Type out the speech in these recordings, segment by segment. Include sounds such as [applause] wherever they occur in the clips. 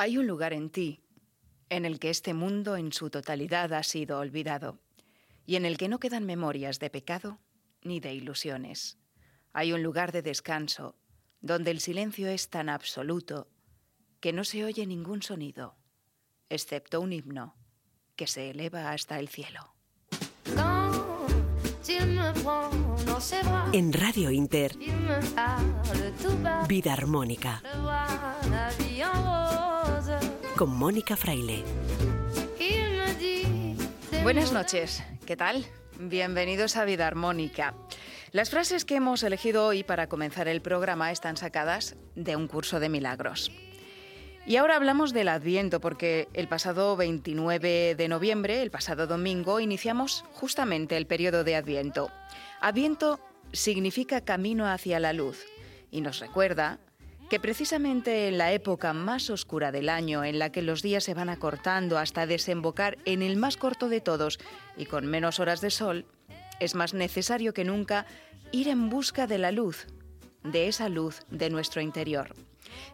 Hay un lugar en ti en el que este mundo en su totalidad ha sido olvidado y en el que no quedan memorias de pecado ni de ilusiones. Hay un lugar de descanso donde el silencio es tan absoluto que no se oye ningún sonido, excepto un himno que se eleva hasta el cielo. En Radio Inter, Vida Armónica con Mónica Fraile. Buenas noches, ¿qué tal? Bienvenidos a Vida Armónica. Las frases que hemos elegido hoy para comenzar el programa están sacadas de un curso de milagros. Y ahora hablamos del Adviento porque el pasado 29 de noviembre, el pasado domingo, iniciamos justamente el periodo de Adviento. Adviento significa camino hacia la luz y nos recuerda que precisamente en la época más oscura del año, en la que los días se van acortando hasta desembocar en el más corto de todos y con menos horas de sol, es más necesario que nunca ir en busca de la luz, de esa luz de nuestro interior.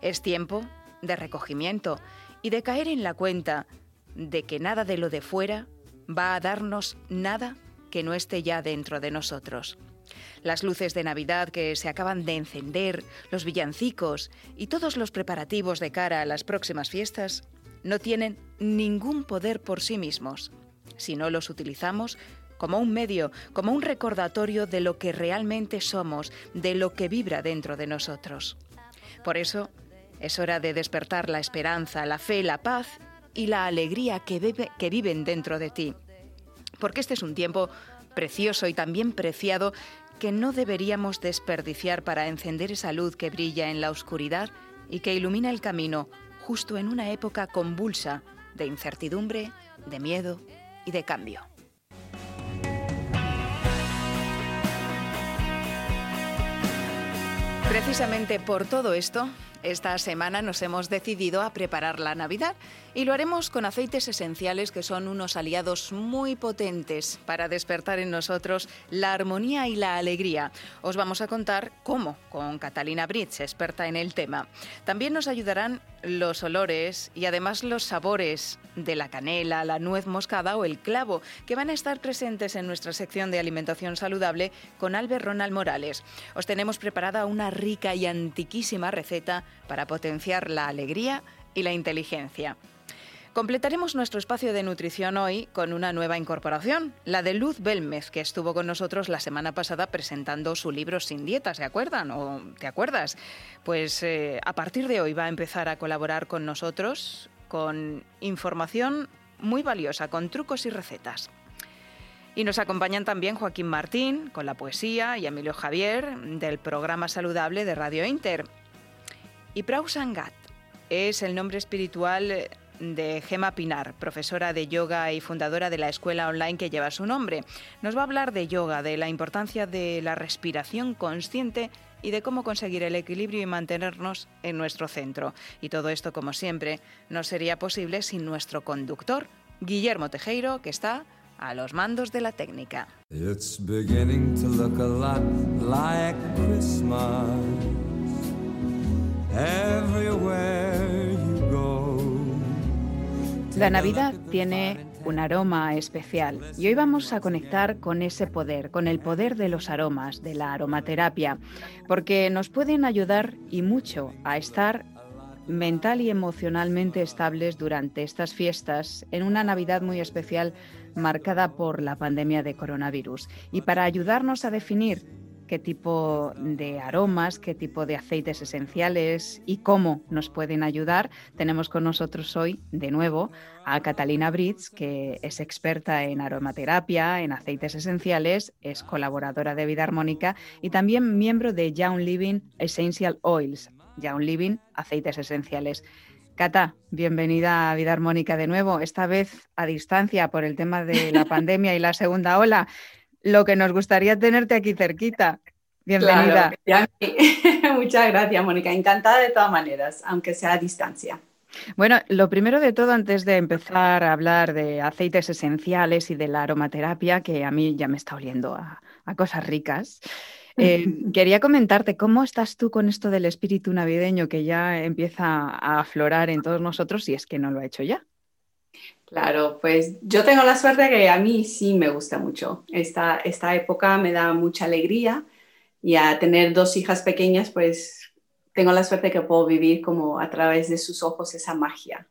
Es tiempo de recogimiento y de caer en la cuenta de que nada de lo de fuera va a darnos nada que no esté ya dentro de nosotros. Las luces de Navidad que se acaban de encender, los villancicos y todos los preparativos de cara a las próximas fiestas no tienen ningún poder por sí mismos, si no los utilizamos como un medio, como un recordatorio de lo que realmente somos, de lo que vibra dentro de nosotros. Por eso, es hora de despertar la esperanza, la fe, la paz y la alegría que, que viven dentro de ti. Porque este es un tiempo precioso y también preciado que no deberíamos desperdiciar para encender esa luz que brilla en la oscuridad y que ilumina el camino justo en una época convulsa de incertidumbre, de miedo y de cambio. Precisamente por todo esto, esta semana nos hemos decidido a preparar la Navidad y lo haremos con aceites esenciales que son unos aliados muy potentes para despertar en nosotros la armonía y la alegría. Os vamos a contar cómo con Catalina Britz, experta en el tema. También nos ayudarán los olores y además los sabores de la canela, la nuez moscada o el clavo, que van a estar presentes en nuestra sección de alimentación saludable con Albert Ronald Morales. Os tenemos preparada una rica y antiquísima receta para potenciar la alegría y la inteligencia. Completaremos nuestro espacio de nutrición hoy con una nueva incorporación, la de Luz Belmez, que estuvo con nosotros la semana pasada presentando su libro Sin Dieta, ¿se acuerdan o te acuerdas? Pues eh, a partir de hoy va a empezar a colaborar con nosotros con información muy valiosa, con trucos y recetas. Y nos acompañan también Joaquín Martín con la poesía y Emilio Javier del programa saludable de Radio Inter. Y Prausangat es el nombre espiritual de Gema Pinar, profesora de yoga y fundadora de la escuela online que lleva su nombre. Nos va a hablar de yoga, de la importancia de la respiración consciente y de cómo conseguir el equilibrio y mantenernos en nuestro centro. Y todo esto, como siempre, no sería posible sin nuestro conductor, Guillermo Tejeiro, que está a los mandos de la técnica. La Navidad tiene un aroma especial y hoy vamos a conectar con ese poder, con el poder de los aromas, de la aromaterapia, porque nos pueden ayudar y mucho a estar mental y emocionalmente estables durante estas fiestas en una Navidad muy especial marcada por la pandemia de coronavirus. Y para ayudarnos a definir qué tipo de aromas, qué tipo de aceites esenciales y cómo nos pueden ayudar. Tenemos con nosotros hoy, de nuevo, a Catalina Britz, que es experta en aromaterapia, en aceites esenciales, es colaboradora de Vida Armónica y también miembro de Young Living Essential Oils. Young Living, aceites esenciales. Cata, bienvenida a Vida Armónica de nuevo, esta vez a distancia por el tema de la [laughs] pandemia y la segunda ola lo que nos gustaría tenerte aquí cerquita. Bienvenida. [laughs] Muchas gracias, Mónica. Encantada de todas maneras, aunque sea a distancia. Bueno, lo primero de todo, antes de empezar a hablar de aceites esenciales y de la aromaterapia, que a mí ya me está oliendo a, cosas ricas, eh, [laughs] quería comentarte cómo estás tú con esto del espíritu navideño que ya empieza a aflorar en todos nosotros, si es que no lo ha hecho ya. Claro, pues yo tengo la suerte que a mí sí me gusta mucho. Esta, esta época me da mucha alegría y a tener dos hijas pequeñas, pues tengo la suerte que puedo vivir como a través de sus ojos esa magia.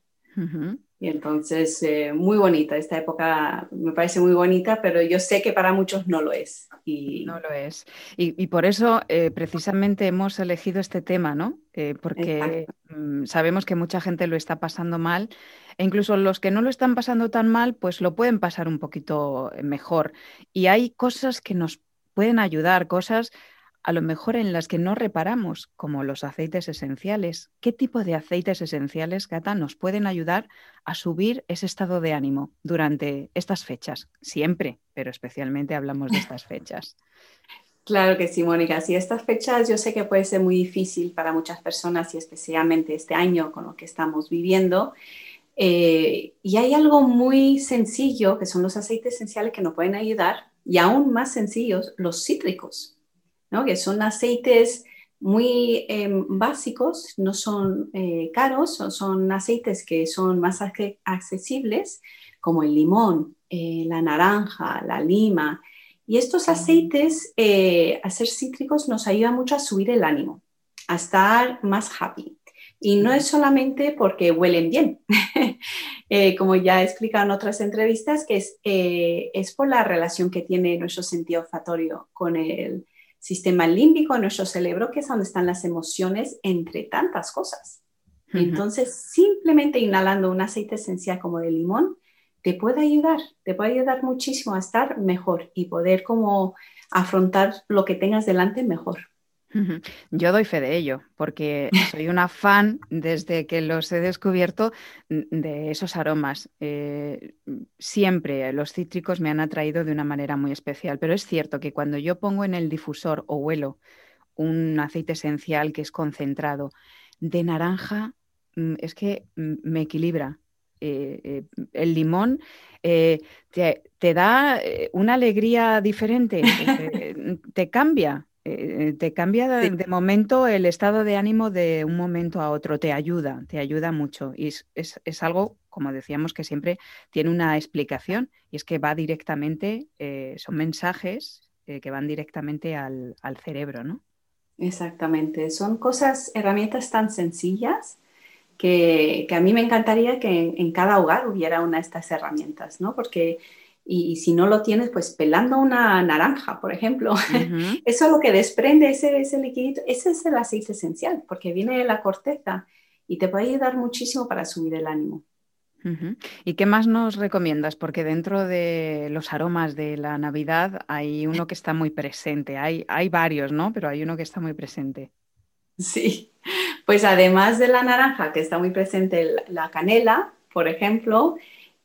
Y entonces, eh, muy bonita, esta época me parece muy bonita, pero yo sé que para muchos no lo es. Y... No lo es. Y, por eso eh, precisamente hemos elegido este tema, ¿no? Eh, porque mm, sabemos que mucha gente lo está pasando mal e incluso los que no lo están pasando tan mal, pues lo pueden pasar un poquito mejor. Y hay cosas que nos pueden ayudar, cosas a lo mejor en las que no reparamos, como los aceites esenciales. ¿Qué tipo de aceites esenciales, Cata, nos pueden ayudar a subir ese estado de ánimo durante estas fechas? Siempre, pero especialmente hablamos de estas fechas. [laughs] Claro que sí, Mónica. Sí, estas fechas yo sé que puede ser muy difícil para muchas personas y especialmente este año con lo que estamos viviendo. Eh, y hay algo muy sencillo que son los aceites esenciales que nos pueden ayudar y aún más sencillos, los cítricos que son aceites muy em, básicos, no son eh, caros, son, aceites que son más accesibles, como el limón, eh, la naranja, la lima. Y estos aceites, eh, a ser cítricos, nos ayudan mucho a subir el ánimo, a estar más happy. Y no es solamente porque huelen bien, [laughs] como ya he explicado en otras entrevistas, que es, es por la relación que tiene nuestro sentido olfatorio con el, sistema límbico nuestro cerebro, que es donde están las emociones, entre tantas cosas. Entonces, simplemente inhalando un aceite esencial como de limón, te puede ayudar, te puede ayudar muchísimo a estar mejor y poder como afrontar lo que tengas delante mejor. Yo doy fe de ello, porque soy una fan desde que los he descubierto de esos aromas. Eh, siempre los cítricos me han atraído de una manera muy especial, pero es cierto que cuando yo pongo en el difusor o huelo un aceite esencial que es concentrado de naranja, mm, es que mm, me equilibra. Eh, eh, el limón te, te, da una alegría diferente, [laughs] te cambia, eh, te cambia de, momento el estado de ánimo de un momento a otro, te ayuda, te ayuda mucho. Y es, algo, como decíamos, que siempre tiene una explicación y es que va directamente, eh, son mensajes eh, que van directamente al, cerebro, ¿no? Exactamente, son cosas, herramientas tan sencillas que, a mí me encantaría que en, en, cada hogar hubiera una de estas herramientas, ¿no? Porque y, si no lo tienes, pues pelando una naranja, por ejemplo. [laughs] Eso es lo que desprende ese, ese liquidito. Ese es el aceite esencial, porque viene de la corteza y te puede ayudar muchísimo para subir el ánimo. ¿Y qué más nos recomiendas? Porque dentro de los aromas de la Navidad hay uno que está muy presente. Hay, hay varios, ¿no? Pero hay uno que está muy presente. Sí, pues además de la naranja, que está muy presente la canela, por ejemplo,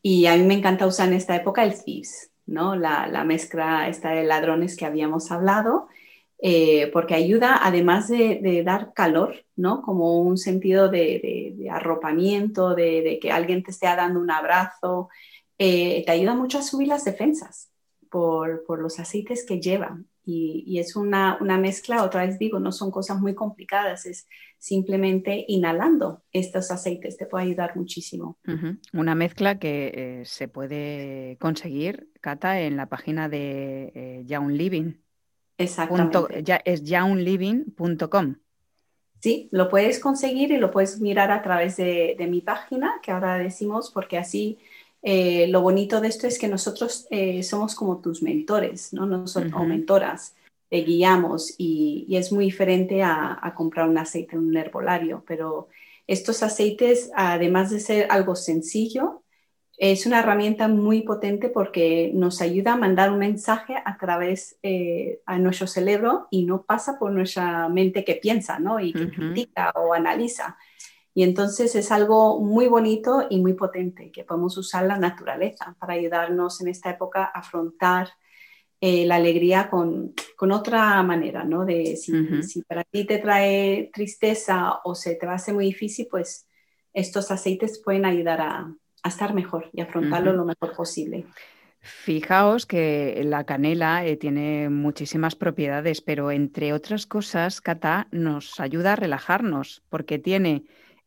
y a mí me encanta usar en esta época el Thieves, ¿no? La, la mezcla esta de ladrones que habíamos hablado, eh, porque ayuda, además de, dar calor, ¿no? Como un sentido de, arropamiento, de, que alguien te esté dando un abrazo, eh, te ayuda mucho a subir las defensas por, por los aceites que llevan. Y, y es una, una, mezcla, otra vez digo, no son cosas muy complicadas, es simplemente inhalando estos aceites te puede ayudar muchísimo. Una mezcla que eh, se puede conseguir, Cata, en la página de eh, Young Living. Exactamente. ya, es youngliving.com. Sí, lo puedes conseguir y lo puedes mirar a través de, mi página, que ahora decimos, porque así eh, lo bonito de esto es que nosotros eh, somos como tus mentores, ¿no? Nosotros, o mentoras te guiamos y, es muy diferente a, comprar un aceite en un herbolario, pero estos aceites, además de ser algo sencillo, es una herramienta muy potente porque nos ayuda a mandar un mensaje a través eh, a nuestro cerebro y no pasa por nuestra mente que piensa, ¿no? Y que critica o analiza. Y entonces es algo muy bonito y muy potente que podemos usar la naturaleza para ayudarnos en esta época a afrontar eh, la alegría con, con, otra manera, ¿no? De si, si, para ti te trae tristeza o se te va a hacer muy difícil, pues estos aceites pueden ayudar a, estar mejor y afrontarlo lo mejor posible. Fijaos que la canela eh, tiene muchísimas propiedades, pero entre otras cosas, Cata nos ayuda a relajarnos porque tiene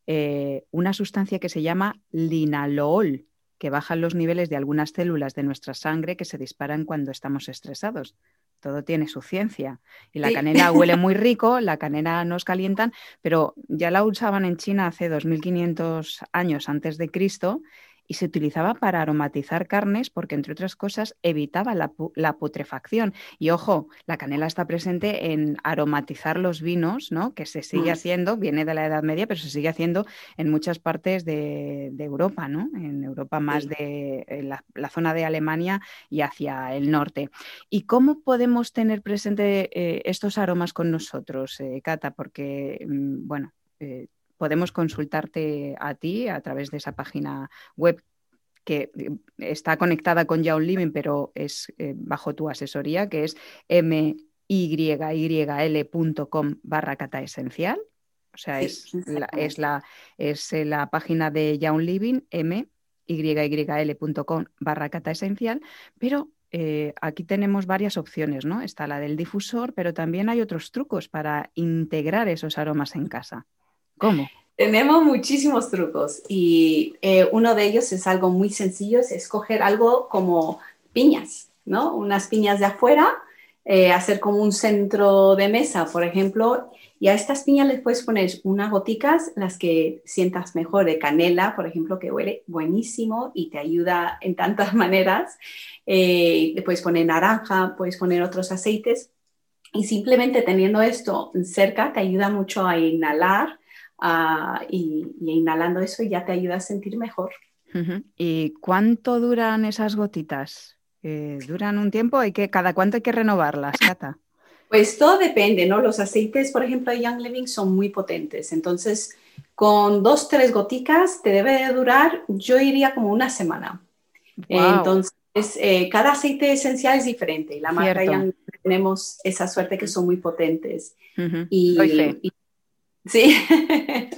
eh, una sustancia que se llama linalool, que baja los niveles de algunas células de nuestra sangre que se disparan cuando estamos estresados. Todo tiene su ciencia. Y la canela [laughs] huele muy rico, la canela nos calientan, pero ya la usaban en China hace 2500 años antes de Cristo y se utilizaba para aromatizar carnes porque, entre otras cosas, evitaba la, putrefacción. Y ojo, la canela está presente en aromatizar los vinos, ¿no? que se sigue haciendo, viene de la Edad Media, pero se sigue haciendo en muchas partes de, Europa, ¿no? en Europa más de la, zona de Alemania y hacia el norte. ¿Y cómo podemos tener presente eh, estos aromas con nosotros, eh, Cata? Porque, mm, bueno, eh, podemos consultarte a ti a través de esa página web que eh, está conectada con Young Living, pero es eh, bajo tu asesoría, que es myyl.com barra cata esencial. O sea, es, la, es, la, es la página de Young Living, myyl.com barra cata esencial, pero eh, aquí tenemos varias opciones, ¿no? Está la del difusor, pero también hay otros trucos para integrar esos aromas en casa. ¿Cómo? Tenemos muchísimos trucos y eh, uno de ellos es algo muy sencillo, es escoger algo como piñas, ¿no? Unas piñas de afuera, eh, hacer como un centro de mesa, por ejemplo, y a estas piñas les puedes poner unas goticas, las que sientas mejor, de canela, por ejemplo, que huele buenísimo y te ayuda en tantas [laughs] maneras. Eh, le puedes poner naranja, puedes poner otros aceites y simplemente teniendo esto cerca te ayuda mucho a inhalar y, inhalando eso ya te ayuda a sentir mejor. ¿Y cuánto duran esas gotitas? Eh, ¿Duran un tiempo? ¿Hay que, ¿Cada cuánto hay que renovarlas, [laughs] Cata? Pues todo depende, ¿no? Los aceites, por ejemplo, de Young Living son muy potentes. Entonces, con dos, tres goticas te debe de durar, yo iría como una semana. Entonces, eh, cada aceite esencial es diferente. Y la marca Young tenemos esa suerte que son muy potentes. y, Sí,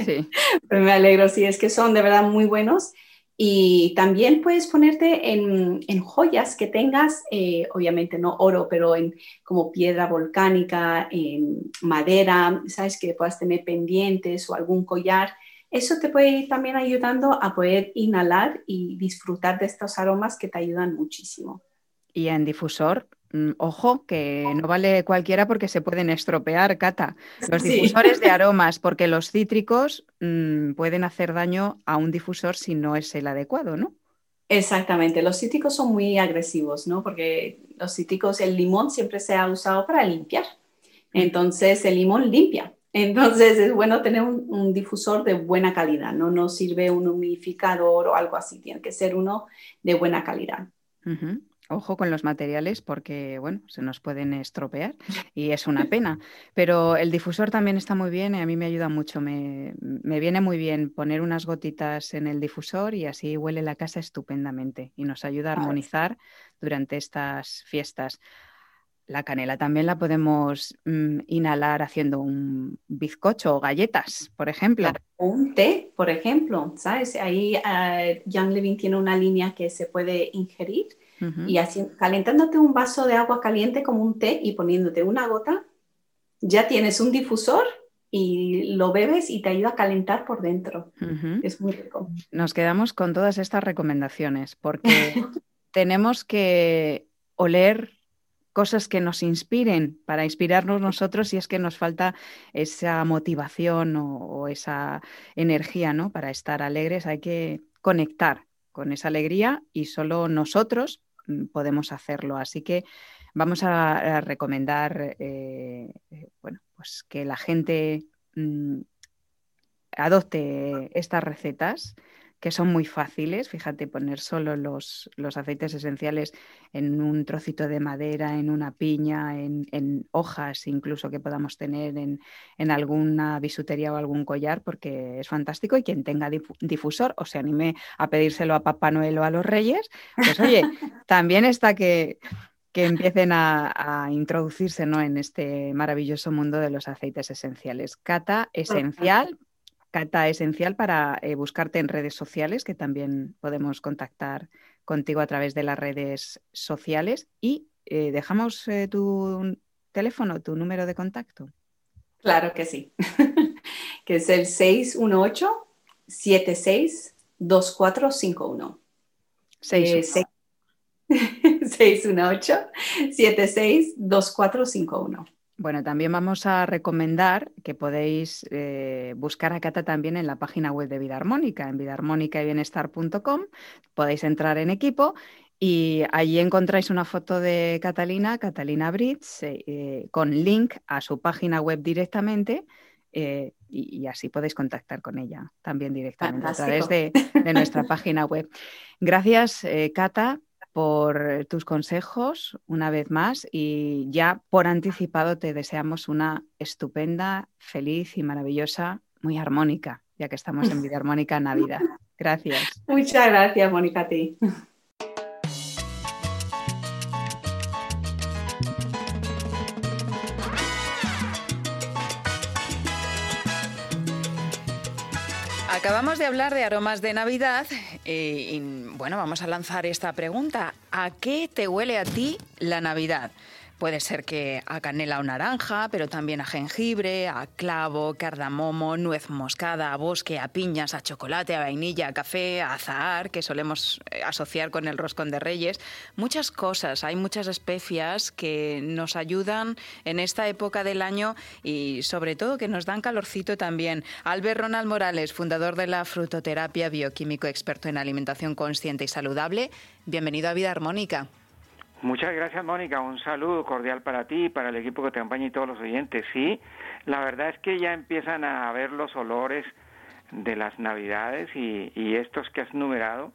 sí. [laughs] Pero me alegro, sí, es que son de verdad muy buenos. Y también puedes ponerte en, joyas que tengas, eh, obviamente no oro, pero en como piedra volcánica, en madera, sabes que puedas tener pendientes o algún collar. Eso te puede ir también ayudando a poder inhalar y disfrutar de estos aromas que te ayudan muchísimo. Y en difusor, ojo, que no vale cualquiera porque se pueden estropear, Cata. Los difusores de [laughs] aromas, porque los cítricos mm, pueden hacer daño a un difusor si no es el adecuado, ¿no? Exactamente, los cítricos son muy agresivos, ¿no? Porque los cítricos, el limón siempre se ha usado para limpiar. Entonces, el limón limpia. Entonces, es bueno tener un, difusor de buena calidad, ¿no? No sirve un humidificador o algo así, tiene que ser uno de buena calidad. Ojo con los materiales porque, bueno, se nos pueden estropear [laughs] y es una pena. Pero el difusor también está muy bien y a mí me ayuda mucho. Me, viene muy bien poner unas gotitas en el difusor y así huele la casa estupendamente y nos ayuda a armonizar durante estas fiestas. La canela también la podemos mm, inhalar haciendo un bizcocho o galletas, por ejemplo. un té, por ejemplo, ¿sabes? Ahí uh, Young Living tiene una línea que se puede ingerir y así, calentándote un vaso de agua caliente como un té y poniéndote una gota, ya tienes un difusor y lo bebes y te ayuda a calentar por dentro. Es muy rico. Nos quedamos con todas estas recomendaciones porque [laughs] tenemos que oler cosas que nos inspiren para inspirarnos nosotros si es que nos falta esa motivación o, o esa energía ¿no? para estar alegres. Hay que conectar con esa alegría y solo nosotros podemos hacerlo. Así que vamos a, recomendar eh, eh, bueno, pues que la gente mm, adopte estas recetas que son muy fáciles. Fíjate, poner solo los, aceites esenciales en un trocito de madera, en una piña, en, hojas incluso que podamos tener en, alguna bisutería o algún collar, porque es fantástico. Y quien tenga difusor o se anime a pedírselo a Papá Noel o a los Reyes, pues oye, [laughs] también está que que empiecen a, introducirse ¿no? en este maravilloso mundo de los aceites esenciales. Cata esencial Cata Esencial para eh, buscarte en redes sociales, que también podemos contactar contigo a través de las redes sociales. Y eh, dejamos eh, tu teléfono, tu número de contacto. Claro que sí, [laughs] que es el 618 76 2451. 618-762451. Bueno, también vamos a recomendar que podéis eh, buscar a Cata también en la página web de Vida Armónica, en vidaarmónicayBienestar.com. Podéis entrar en equipo y allí encontráis una foto de Catalina, Catalina Brits, eh, eh, con link a su página web directamente. y, así podéis contactar con ella también directamente a través de, de, nuestra [laughs] página web. Gracias, Cata, por tus consejos una vez más y ya por anticipado te deseamos una estupenda, feliz y maravillosa, muy armónica, ya que estamos en [laughs] Vida Armónica Navidad. Gracias. Muchas gracias, Mónica, a ti. De hablar de aromas de Navidad eh, y, bueno, vamos a lanzar esta pregunta. ¿A qué te huele a ti la Navidad? Puede ser que a canela o naranja, pero también a jengibre, a clavo, cardamomo, nuez moscada, a bosque, a piñas, a chocolate, a vainilla, a café, a azahar, que solemos eh, asociar con el roscón de reyes. Muchas cosas, hay muchas especias que nos ayudan en esta época del año y sobre todo que nos dan calorcito también. Albert Ronald Morales, fundador de la frutoterapia, bioquímico experto en alimentación consciente y saludable. Bienvenido a Vida Armónica. Muchas gracias, Mónica. Un saludo cordial para ti, para el equipo que te acompaña y todos los oyentes. Sí, la verdad es que ya empiezan a ver los olores de las Navidades y, estos que has numerado,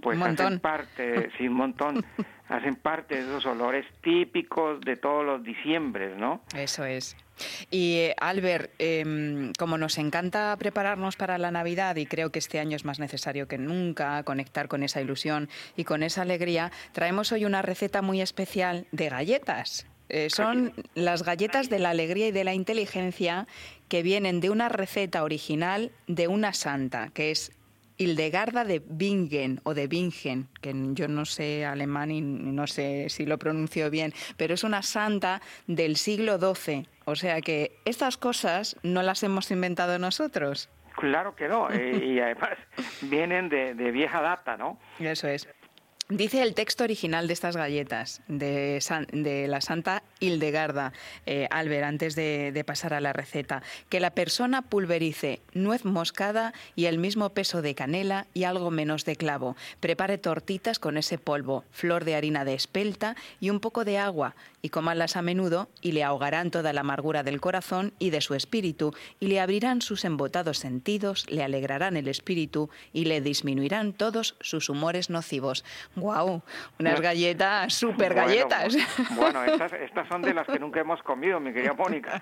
pues hacen parte, [laughs] sí, un montón, hacen parte de esos olores típicos de todos los diciembres, ¿no? Eso es. Y eh, Albert, em, como nos encanta prepararnos para la Navidad y creo que este año es más necesario que nunca conectar con esa ilusión y con esa alegría, traemos hoy una receta muy especial de galletas. Eh, son las galletas de la alegría y de la inteligencia que vienen de una receta original de una santa, que es Hildegarda de Bingen o de Bingen, que yo no sé alemán y no sé si lo pronuncio bien, pero es una santa del siglo XII. O sea que estas cosas no las hemos inventado nosotros. Claro que no, eh, y además [laughs] vienen de, de vieja data, ¿no? Eso es. Dice el texto original de estas galletas de, de la Santa Hildegarda, eh, Albert, antes de, pasar a la receta, que la persona pulverice nuez moscada y el mismo peso de canela y algo menos de clavo. Prepare tortitas con ese polvo, flor de harina de espelta y un poco de agua y cómanlas a menudo y le ahogarán toda la amargura del corazón y de su espíritu y le abrirán sus embotados sentidos, le alegrarán el espíritu y le disminuirán todos sus humores nocivos ¡Wow! Unas galletas, súper galletas. Bueno, [laughs] estas, son de las que nunca hemos comido, mi querida Mónica.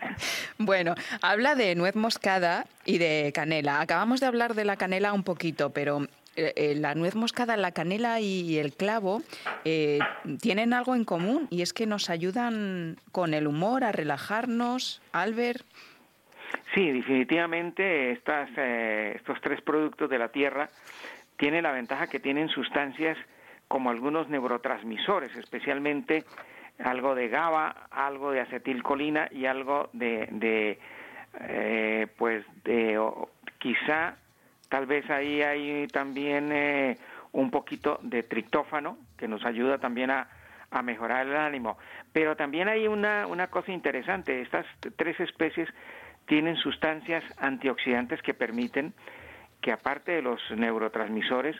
Bueno, habla de nuez moscada y de canela. Acabamos de hablar de la canela un poquito, pero eh, eh, la nuez moscada, la canela y el clavo eh, tienen algo en común y es que nos ayudan con el humor a relajarnos. Albert. Sí, definitivamente estas, estos tres productos de la tierra tienen la ventaja que tienen sustancias como algunos neurotransmisores, especialmente algo de GABA, algo de acetilcolina y algo de, eh, pues de quizá tal vez ahí hay también eh, un poquito de triptófano que nos ayuda también a, a mejorar el ánimo. Pero también hay una, una cosa interesante, estas tres especies tienen sustancias antioxidantes que permiten que aparte de los neurotransmisores,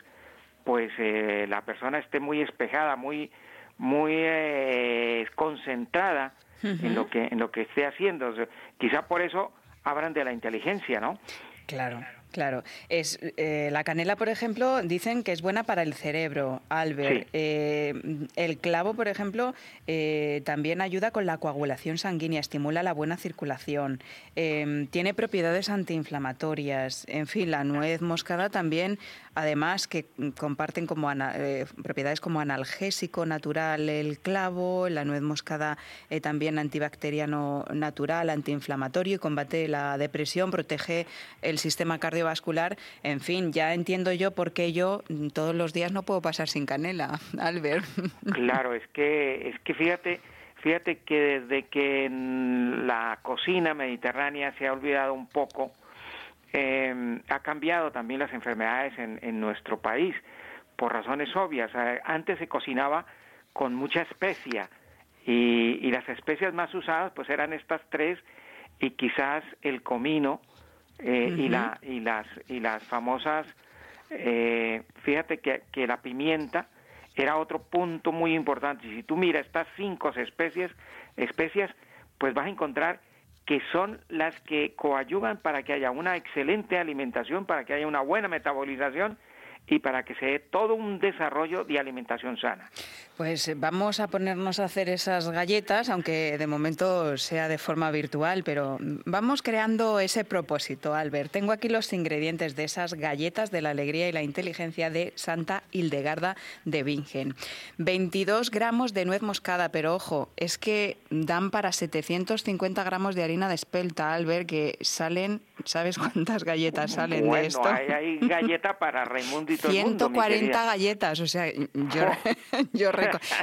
pues eh, la persona esté muy espejada, muy muy eh, concentrada en lo que en lo que esté haciendo. quizá por eso hablan de la inteligencia, ¿no? Claro. Claro, es eh, la canela, por ejemplo, dicen que es buena para el cerebro, Albert. Eh, el clavo, por ejemplo, eh, también ayuda con la coagulación sanguínea, estimula la buena circulación, tiene propiedades antiinflamatorias. En fin, la nuez moscada también además que comparten como eh, propiedades como analgésico natural el clavo, la nuez moscada eh, también antibacteriano natural, antiinflamatorio y combate la depresión, protege el sistema cardiovascular. En fin, ya entiendo yo por qué yo todos los días no puedo pasar sin canela, [laughs] Albert. Claro, es que, es que fíjate Fíjate que desde que la cocina mediterránea se ha olvidado un poco, eh, ha cambiado también las enfermedades en, nuestro país, por razones obvias. Antes se cocinaba con mucha especia y, las especias más usadas pues eran estas tres y quizás el comino eh, y, la, y, las, y las famosas, eh, fíjate que, que la pimienta, era otro punto muy importante. Si tú miras estas cinco especies, especias, pues vas a encontrar que son las que coadyuvan para que haya una excelente alimentación, para que haya una buena metabolización y para que se dé todo un desarrollo de alimentación sana. Pues eh, vamos a ponernos a hacer esas galletas, aunque de momento sea de forma virtual, pero vamos creando ese propósito, Albert. Tengo aquí los ingredientes de esas galletas de la alegría y la inteligencia de Santa Hildegarda de Bingen. 22 gramos de nuez moscada, pero ojo, es que dan para 750 gramos de harina de espelta, Albert, que salen, ¿sabes cuántas galletas salen de esto? Hay, hay galleta para Raimundo y [laughs] todo 140 galletas, o sea, yo, [laughs] yo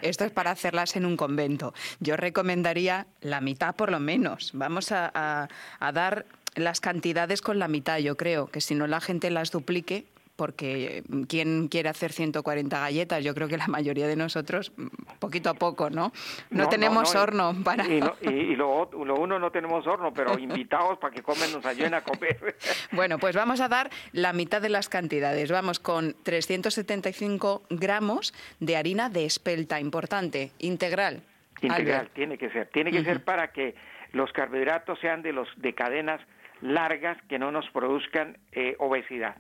esto es para hacerlas en un convento. Yo recomendaría la mitad por lo menos. Vamos a, a dar las cantidades con la mitad, yo creo, que si no la gente las duplique, porque mm, ¿quién quiere hacer 140 galletas? Yo creo que la mayoría de nosotros, mm, poquito a poco, ¿no? No, tenemos horno para... Y, [laughs] y, lo, uno no tenemos horno, pero invitados para que comen nos ayuden a comer. [laughs] bueno, pues vamos a dar la mitad de las cantidades. Vamos con 375 gramos de harina de espelta, importante, integral. Integral, tiene que ser. Tiene que ser para que los carbohidratos sean de los de cadenas largas que no nos produzcan eh, obesidad.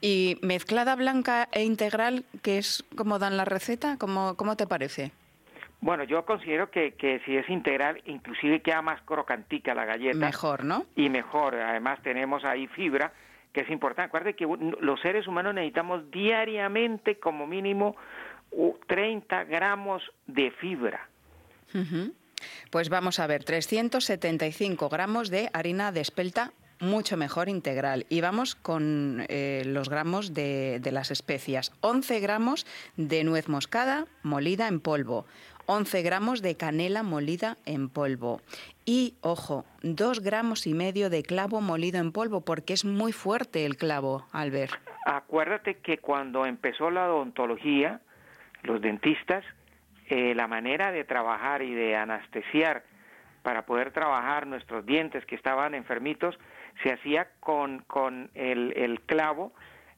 ¿Y mezclada blanca e integral, que es como dan la receta? ¿Cómo, cómo te parece? Bueno, yo considero que, que si es integral, inclusive queda más crocantica la galleta. Mejor, ¿no? Y mejor. Además tenemos ahí fibra, que es importante. Acuérdate que los seres humanos necesitamos diariamente como mínimo 30 gramos de fibra. Pues vamos a ver, 375 gramos de harina de espelta mucho mejor integral. Y vamos con eh, los gramos de, las especias. 11 gramos de nuez moscada molida en polvo. 11 gramos de canela molida en polvo. Y, ojo, 2 gramos y medio de clavo molido en polvo, porque es muy fuerte el clavo, Albert. Acuérdate que cuando empezó la odontología, los dentistas eh, la manera de trabajar y de anestesiar para poder trabajar nuestros dientes que estaban enfermitos se hacía con, con el, el clavo,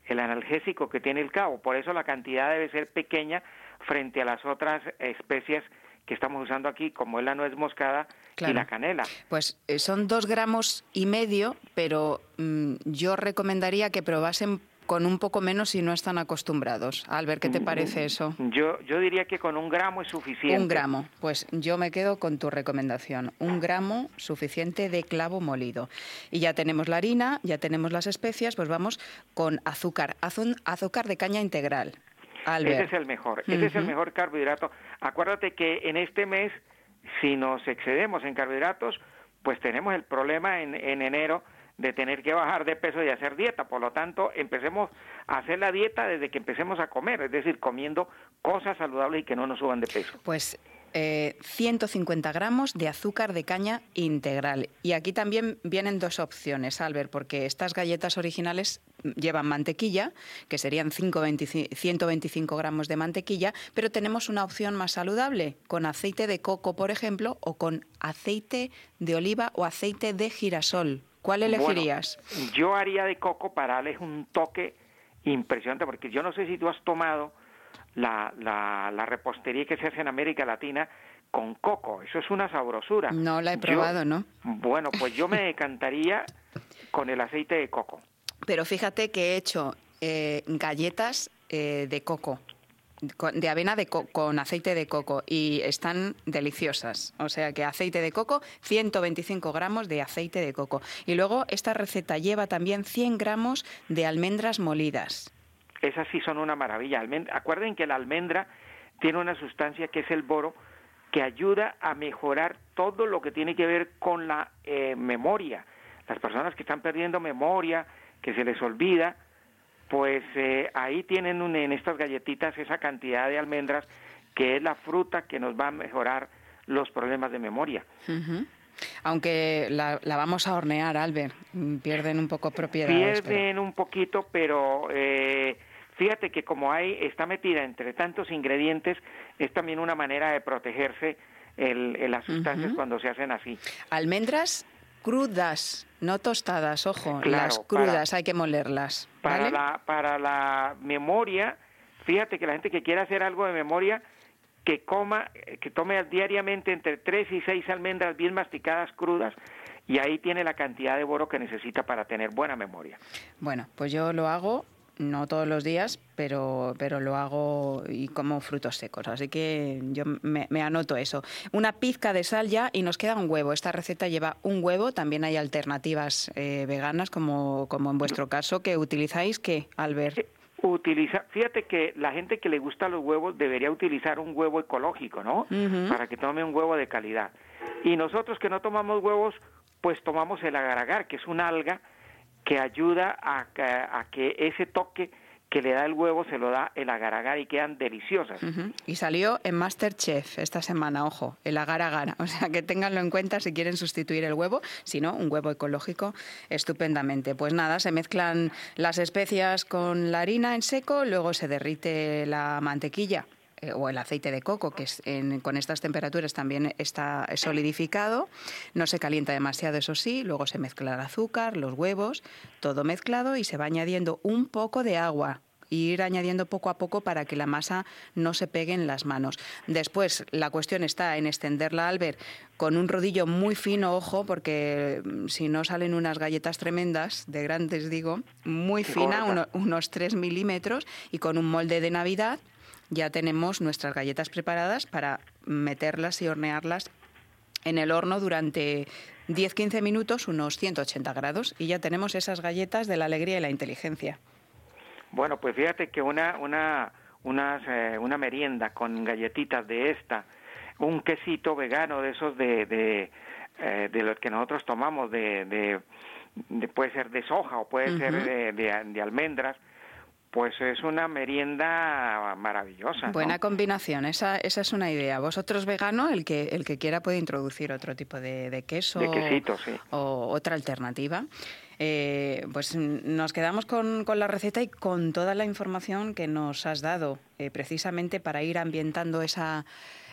el analgésico que tiene el clavo. Por eso la cantidad debe ser pequeña frente a las otras especies que estamos usando aquí, como es la nuez moscada y la canela. Pues eh, son dos gramos y medio, pero mm, yo recomendaría que probasen con un poco menos si no están acostumbrados. Albert, ¿qué te mm, parece eso? Yo, yo diría que con un gramo es suficiente. Un gramo, pues yo me quedo con tu recomendación. Un gramo suficiente de clavo molido. Y ya tenemos la harina, ya tenemos las especias, pues vamos con azúcar, azúcar de caña integral. Albert. Ese es el mejor, ese es el mejor carbohidrato. Acuérdate que en este mes, si nos excedemos en carbohidratos, pues tenemos el problema en, en enero de tener que bajar de peso y hacer dieta. Por lo tanto, empecemos a hacer la dieta desde que empecemos a comer, es decir, comiendo cosas saludables y que no nos suban de peso. Pues 150 eh, gramos de azúcar de caña integral. Y aquí también vienen dos opciones, Albert, porque estas galletas originales llevan mantequilla, que serían 125 gramos de mantequilla, pero tenemos una opción más saludable, con aceite de coco, por ejemplo, o con aceite de oliva o aceite de girasol. ¿Cuál elegirías? yo haría de coco para darles un toque impresionante, porque yo no sé si tú has tomado la, la, repostería que se hace en América Latina con coco. Eso es una sabrosura. No la he probado, ¿no? Bueno, pues yo me [laughs] decantaría con el aceite de coco. Pero fíjate que he hecho eh, galletas eh, de coco de avena de con aceite de coco y están deliciosas. O sea que aceite de coco, 125 gramos de aceite de coco. Y luego esta receta lleva también 100 gramos de almendras molidas. esas sí son una maravilla. acuerden que la almendra tiene una sustancia que es el boro, que ayuda a mejorar todo lo que tiene que ver con la eh, memoria. Las personas que están perdiendo memoria, que se les olvida, pues eh, ahí tienen en estas galletitas esa cantidad de almendras que es la fruta que nos va a mejorar los problemas de memoria. Aunque la, vamos a hornear, Albert, pierden un poco propiedad. Pierden un poquito, pero eh, fíjate que como hay está metida entre tantos ingredientes, es también una manera de protegerse el, las sustancias cuando se hacen así. Almendras crudas, no tostadas, ojo, las crudas hay que molerlas. Para, la, para la memoria, fíjate que la gente que quiere hacer algo de memoria, que coma, que tome diariamente entre 3 y 6 almendras bien masticadas crudas y ahí tiene la cantidad de boro que necesita para tener buena memoria. Bueno, pues yo lo hago no todos los días, pero, pero lo hago y como frutos secos. Así que yo me, anoto eso. Una pizca de sal ya y nos queda un huevo. Esta receta lleva un huevo. También hay alternativas eh, veganas, como, como en vuestro caso, que utilizáis, ¿qué, Albert? Utiliza, fíjate que la gente que le gusta los huevos debería utilizar un huevo ecológico, ¿no? Para que tome un huevo de calidad. Y nosotros que no tomamos huevos, pues tomamos el agar-agar, que es una alga que ayuda a, que ese toque que le da el huevo se lo da el agar-agar y quedan deliciosas. Y salió en Masterchef esta semana, ojo, el agar-agar. [laughs] O sea que ténganlo en cuenta si quieren sustituir el huevo, si no, un huevo ecológico estupendamente. Pues nada, se mezclan las especias con la harina en seco, luego se derrite la mantequilla eh, o el aceite de coco, que con estas temperaturas también está solidificado, no se calienta demasiado, eso sí, luego se mezcla el azúcar, los huevos, todo mezclado y se va añadiendo un poco de agua ir añadiendo poco a poco para que la masa no se pegue en las manos. Después, la cuestión está en extenderla al ver con un rodillo muy fino, ojo, porque mm, si no salen unas galletas tremendas, de grandes digo, muy fina, unos 3 milímetros, y con un molde de Navidad ya tenemos nuestras galletas preparadas para meterlas y hornearlas en el horno durante 10-15 minutos, unos 180 grados, y ya tenemos esas galletas de la alegría y la inteligencia. Bueno, pues fíjate que una, una, una, eh, una merienda con galletitas de esta, un quesito vegano de esos de, de, eh, de los que nosotros tomamos, de, de, puede ser de soja o puede ser de, de almendras, pues es una merienda maravillosa. Buena combinación, esa, esa es una idea. Vosotros vegano, el que, el que quiera puede introducir otro tipo de, queso o otra alternativa. Eh, pues nos quedamos con, con, la receta y con toda la información que nos has dado, eh, precisamente para ir ambientando esa,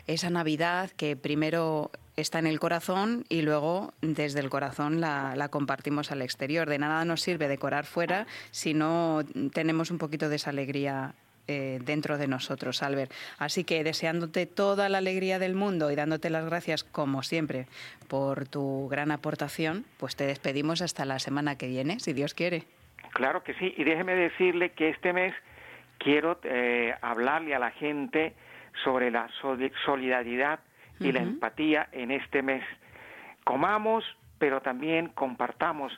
esa Navidad que primero está en el corazón y luego desde el corazón la, compartimos al exterior. De nada nos sirve decorar fuera si no tenemos un poquito de esa alegría eh, dentro de nosotros, Albert. Así que deseándote toda la alegría del mundo y dándote las gracias, como siempre, por tu gran aportación, pues te despedimos hasta la semana que viene, si Dios quiere. Claro que sí, y déjeme decirle que este mes quiero eh, hablarle a la gente sobre la solidaridad y la empatía en este mes. Comamos, pero también compartamos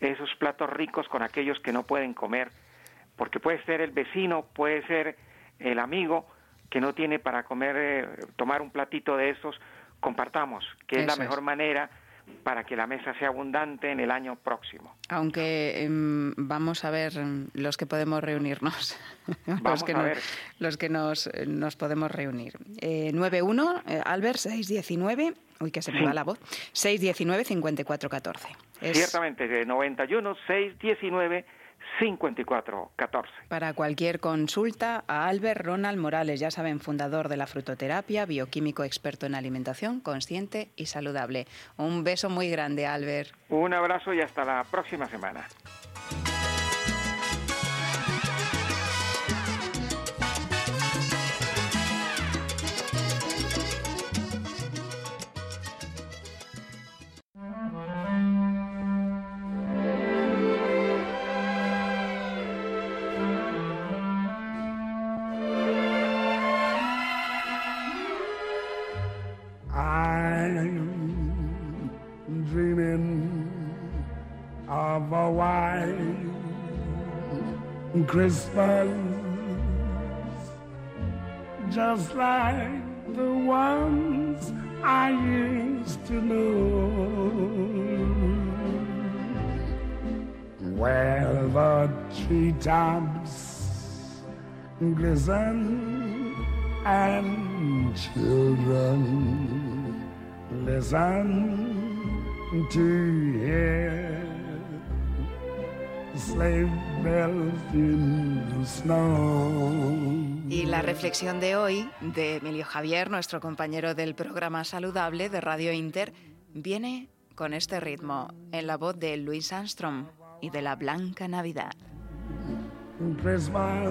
esos platos ricos con aquellos que no pueden comer, porque puede ser el vecino, puede ser el amigo que no tiene para comer, eh, tomar un platito de esos, compartamos, que es la mejor manera para que la mesa sea abundante en el año próximo. Aunque em, vamos a ver em, los que podemos reunirnos, [laughs] los, que los que nos, nos podemos reunir. Eh, 91, eh, Albert, 619, uy, que se me va la voz, 619 5414. Ciertamente, de 91, 619 5414. Para cualquier consulta, a Albert Ronald Morales, ya saben, fundador de la frutoterapia, bioquímico experto en alimentación consciente y saludable. Un beso muy grande, Albert. Un abrazo y hasta la próxima semana. Christmas just like the ones I used to know. Where the treetops glisten and children listen to hear sleigh Y la reflexión de hoy de Emilio Javier, nuestro compañero del programa Saludable de Radio Inter, viene con este ritmo en la voz de Louis Armstrong y de la Blanca Navidad. Christmas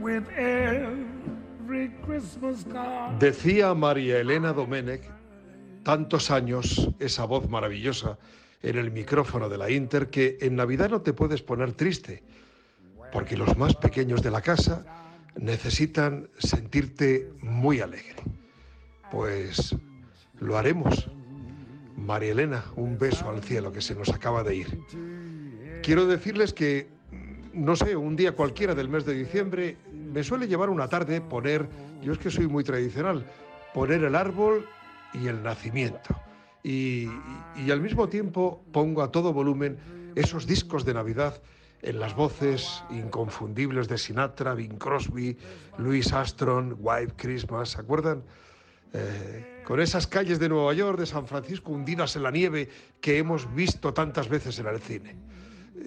with every Christmas card. Decía María Elena Domenech, tantos años, esa voz maravillosa en el micrófono de la Inter, que en Navidad no te puedes poner triste, porque los más pequeños de la casa necesitan sentirte muy alegre. Pues lo haremos. María Elena, un beso al cielo que se nos acaba de ir. Quiero decirles que, no sé, un día cualquiera del mes de diciembre me suele llevar una tarde poner, yo es que soy muy tradicional, poner el árbol y el nacimiento. Y, al mismo tiempo pongo a todo volumen esos discos de Navidad en las voces inconfundibles de Sinatra, Bing Crosby, Louis Armstrong, White Christmas, ¿se acuerdan? Eh, con esas calles de Nueva York, de San Francisco, hundidas en la nieve que hemos visto tantas veces en el cine.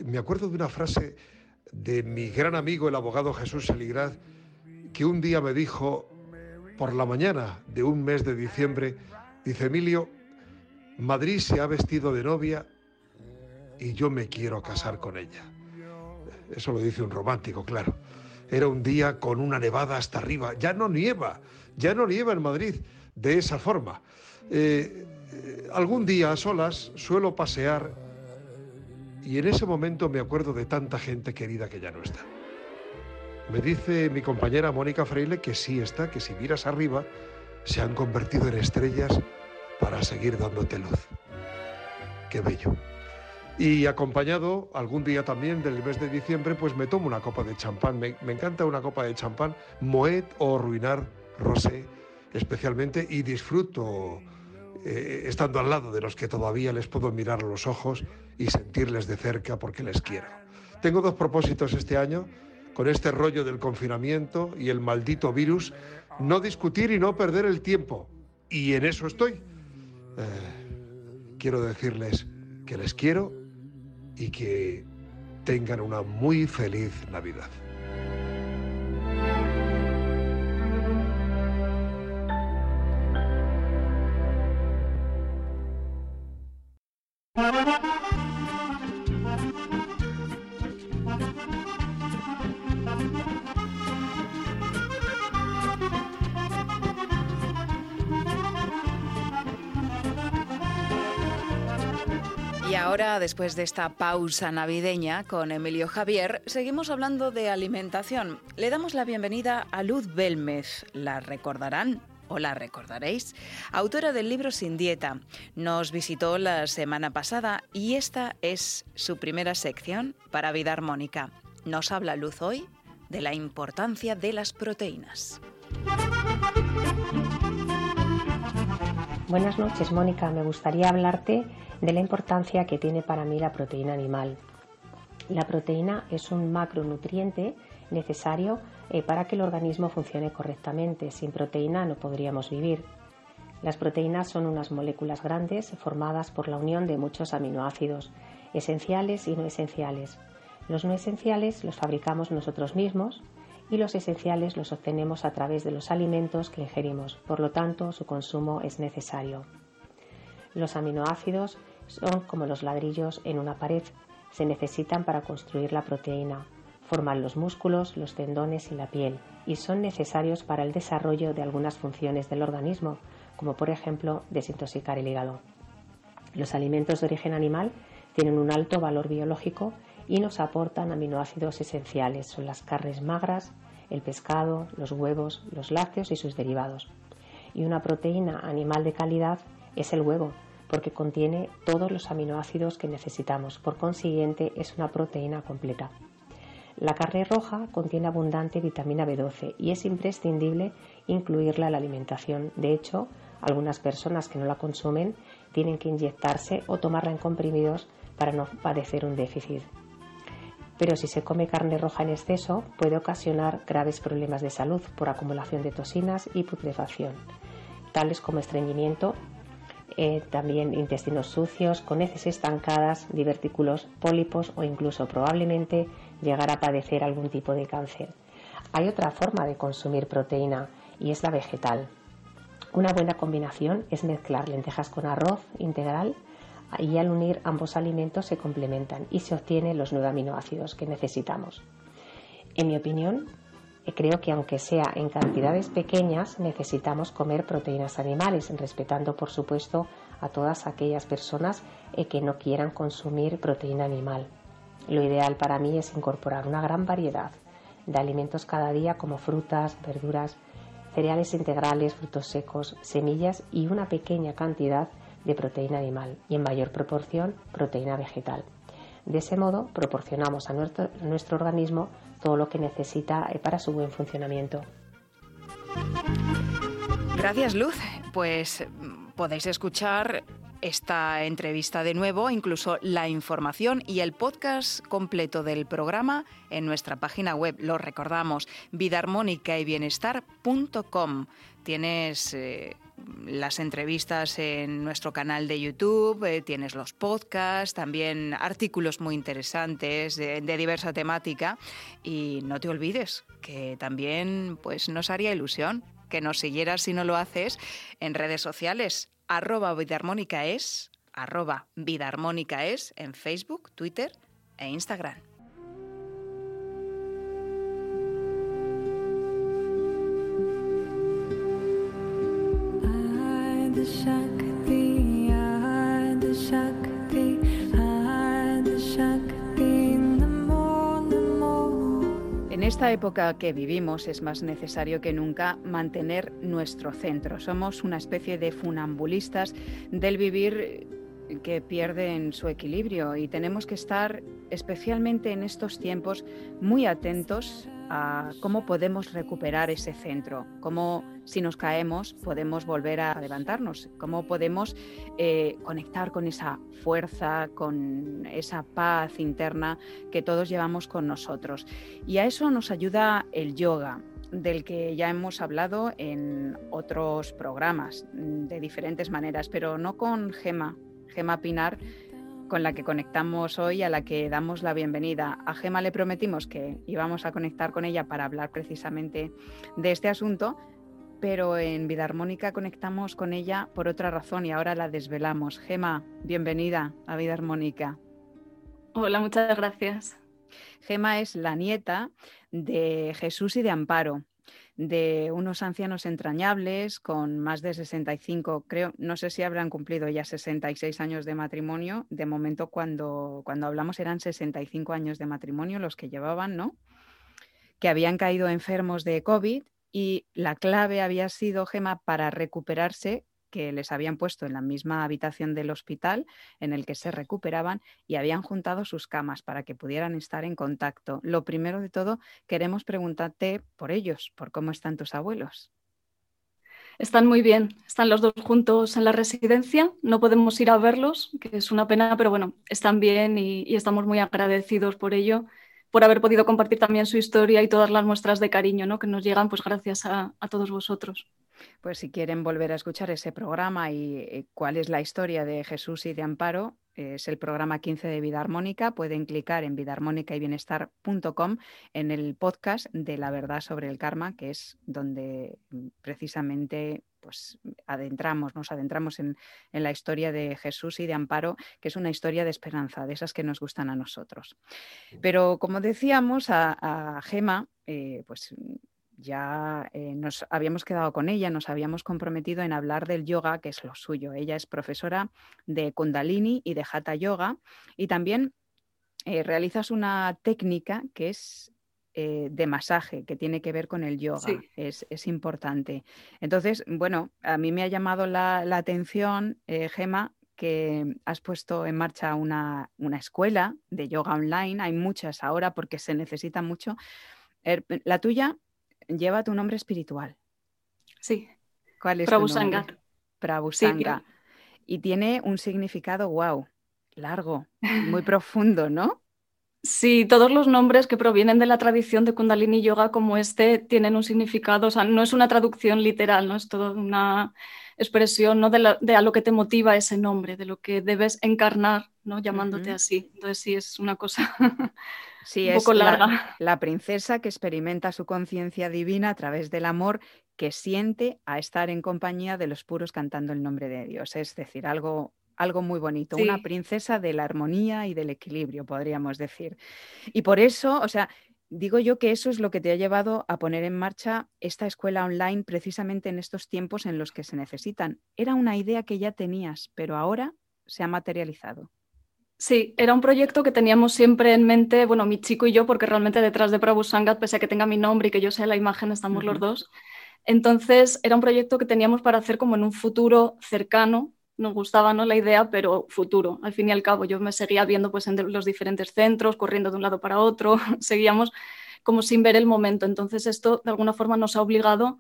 Me acuerdo de una frase de mi gran amigo, el abogado Jesús Seligraz, que un día me dijo, por la mañana de un mes de diciembre, dice Emilio, Madrid se ha vestido de novia y yo me quiero casar con ella. Eso lo dice un romántico, claro. Era un día con una nevada hasta arriba. Ya no nieva, ya no nieva en Madrid de esa forma. Eh, algún día a solas suelo pasear y en ese momento me acuerdo de tanta gente querida que ya no está. Me dice mi compañera Mónica Freile que sí está, que si miras arriba se han convertido en estrellas para seguir dándote luz. Qué bello. Y acompañado algún día también del mes de diciembre, pues me tomo una copa de champán. Me, encanta una copa de champán, Moet o Ruinar Rosé, especialmente, y disfruto eh, estando al lado de los que todavía les puedo mirar los ojos y sentirles de cerca porque les quiero. Tengo dos propósitos este año, con este rollo del confinamiento y el maldito virus, no discutir y no perder el tiempo. Y en eso estoy. Eh, quiero decirles que les quiero y que tengan una muy feliz Navidad. Y ahora, después de esta pausa navideña con Emilio Javier, seguimos hablando de alimentación. Le damos la bienvenida a Luz Belmez. La recordarán o la recordaréis, autora del libro Sin Dieta. Nos visitó la semana pasada y esta es su primera sección para Vida Armónica. Nos habla Luz hoy de la importancia de las proteínas. Buenas noches, Mónica. Me gustaría hablarte de la importancia que tiene para mí la proteína animal. La proteína es un macronutriente necesario eh, para que el organismo funcione correctamente. Sin proteína no podríamos vivir. Las proteínas son unas moléculas grandes formadas por la unión de muchos aminoácidos, esenciales y no esenciales. Los no esenciales los fabricamos nosotros mismos y los esenciales los obtenemos a través de los alimentos que ingerimos, por lo tanto su consumo es necesario. Los aminoácidos son como los ladrillos en una pared, se necesitan para construir la proteína, forman los músculos, los tendones y la piel y son necesarios para el desarrollo de algunas funciones del organismo, como por ejemplo desintoxicar el hígado. Los alimentos de origen animal tienen un alto valor biológico y nos aportan aminoácidos esenciales. Son las carnes magras, el pescado, los huevos, los lácteos y sus derivados. Y una proteína animal de calidad es el huevo, porque contiene todos los aminoácidos que necesitamos. Por consiguiente, es una proteína completa. La carne roja contiene abundante vitamina B12 y es imprescindible incluirla en la alimentación. De hecho, algunas personas que no la consumen tienen que inyectarse o tomarla en comprimidos para no padecer un déficit. Pero si se come carne roja en exceso puede ocasionar graves problemas de salud por acumulación de toxinas y putrefacción, tales como estreñimiento, eh, también intestinos sucios, con heces estancadas, divertículos, pólipos o incluso probablemente llegar a padecer algún tipo de cáncer. Hay otra forma de consumir proteína y es la vegetal. Una buena combinación es mezclar lentejas con arroz integral y al unir ambos alimentos se complementan y se obtienen los nueve aminoácidos que necesitamos. En mi opinión, creo que aunque sea en cantidades pequeñas, necesitamos comer proteínas animales, respetando por supuesto a todas aquellas personas eh, que no quieran consumir proteína animal. Lo ideal para mí es incorporar una gran variedad de alimentos cada día como frutas, verduras, cereales integrales, frutos secos, semillas y una pequeña cantidad de proteína animal y en mayor proporción proteína vegetal. De ese modo proporcionamos a nuestro, nuestro organismo todo lo que necesita eh, para su buen funcionamiento. Gracias, Luz. Pues mm, podéis escuchar esta entrevista de nuevo, incluso la información y el podcast completo del programa en nuestra página web. Lo recordamos, vidaarmónica-y-bienestar.com. Tienes eh, las entrevistas en nuestro canal de YouTube, eh, tienes los podcasts, también artículos muy interesantes de, diversa temática y no te olvides que también pues nos haría ilusión que nos siguieras si no lo haces en redes sociales arroba vidarmónica es, arroba vidarmónica es en Facebook, Twitter e Instagram. En esta época que vivimos es más necesario que nunca mantener nuestro centro. Somos una especie de funambulistas del vivir que pierden su equilibrio y tenemos que estar especialmente en estos tiempos muy atentos cómo podemos recuperar ese centro, cómo si nos caemos podemos volver a levantarnos, cómo podemos eh, conectar con esa fuerza, con esa paz interna que todos llevamos con nosotros. Y a eso nos ayuda el yoga, del que ya hemos hablado en otros programas de diferentes maneras, pero no con Gema, Gema Pinar, con la que conectamos hoy, a la que damos la bienvenida. A Gema le prometimos que íbamos a conectar con ella para hablar precisamente de este asunto, pero en Vida Armónica conectamos con ella por otra razón y ahora la desvelamos. Gema, bienvenida a Vida Armónica. Hola, muchas gracias. Gema es la nieta de Jesús y de Amparo de unos ancianos entrañables con más de 65, creo, no sé si habrán cumplido ya 66 años de matrimonio. De momento, cuando, cuando hablamos, eran 65 años de matrimonio los que llevaban, ¿no? Que habían caído enfermos de COVID y la clave había sido, Gema, para recuperarse que les habían puesto en la misma habitación del hospital en el que se recuperaban y habían juntado sus camas para que pudieran estar en contacto. Lo primero de todo, queremos preguntarte por ellos, por cómo están tus abuelos. Están muy bien, están los dos juntos en la residencia, no podemos ir a verlos, que es una pena, pero bueno, están bien y, estamos muy agradecidos por ello por haber podido compartir también su historia y todas las muestras de cariño ¿no? que nos llegan, pues gracias a todos vosotros. Pues si quieren volver a escuchar ese programa y, y cuál es la historia de Jesús y de Amparo, es el programa 15 de Vida Armónica. Pueden clicar en vidaarmónica y bienestar.com en el podcast de la verdad sobre el karma, que es donde mm, precisamente pues adentramos, nos adentramos en, en, la historia de Jesús y de Amparo, que es una historia de esperanza, de esas que nos gustan a nosotros. Pero como decíamos, a, a Gema, eh, pues ya eh, nos habíamos quedado con ella, nos habíamos comprometido en hablar del yoga, que es lo suyo. Ella es profesora de Kundalini y de Hatha Yoga y también eh, realizas una técnica que es eh, de masaje, que tiene que ver con el yoga. Sí. Es, es, importante. Entonces, bueno, a mí me ha llamado la, la atención, Gema, que has puesto en marcha una, escuela de yoga online. Hay muchas ahora porque se necesita mucho. Er, la tuya lleva tu nombre espiritual. Sí. ¿Cuál es Prabhusanga. tu Prabhusanga. y tiene un significado, wow, largo, muy profundo, ¿no? Sí, todos los nombres que provienen de la tradición de Kundalini Yoga como este tienen un significado, o sea, no es una traducción literal, ¿no? Es toda una expresión ¿no? de, a lo que te motiva ese nombre, de lo que debes encarnar, ¿no? Llamándote así. Entonces sí, es una cosa [laughs] sí, un poco larga. La, princesa que experimenta su conciencia divina a través del amor que siente a estar en compañía de los puros cantando el nombre de Dios. Es decir, algo algo muy bonito, una princesa de la armonía y del equilibrio, podríamos decir. Y por eso, o sea, digo yo que eso es lo que te ha llevado a poner en marcha esta escuela online precisamente en estos tiempos en los que se necesitan. Era una idea que ya tenías, pero ahora se ha materializado. Sí, era un proyecto que teníamos siempre en mente, bueno, mi chico y yo, porque realmente detrás de Prabhu Sangat, pese a que tenga mi nombre y que yo sea la imagen, estamos los dos. Entonces, era un proyecto que teníamos para hacer como en un futuro cercano, nos gustaba ¿no? la idea, pero futuro. Al fin y al cabo, yo me seguía viendo pues, en los diferentes centros, corriendo de un lado para otro, [laughs] seguíamos como sin ver el momento. Entonces, esto de alguna forma nos ha obligado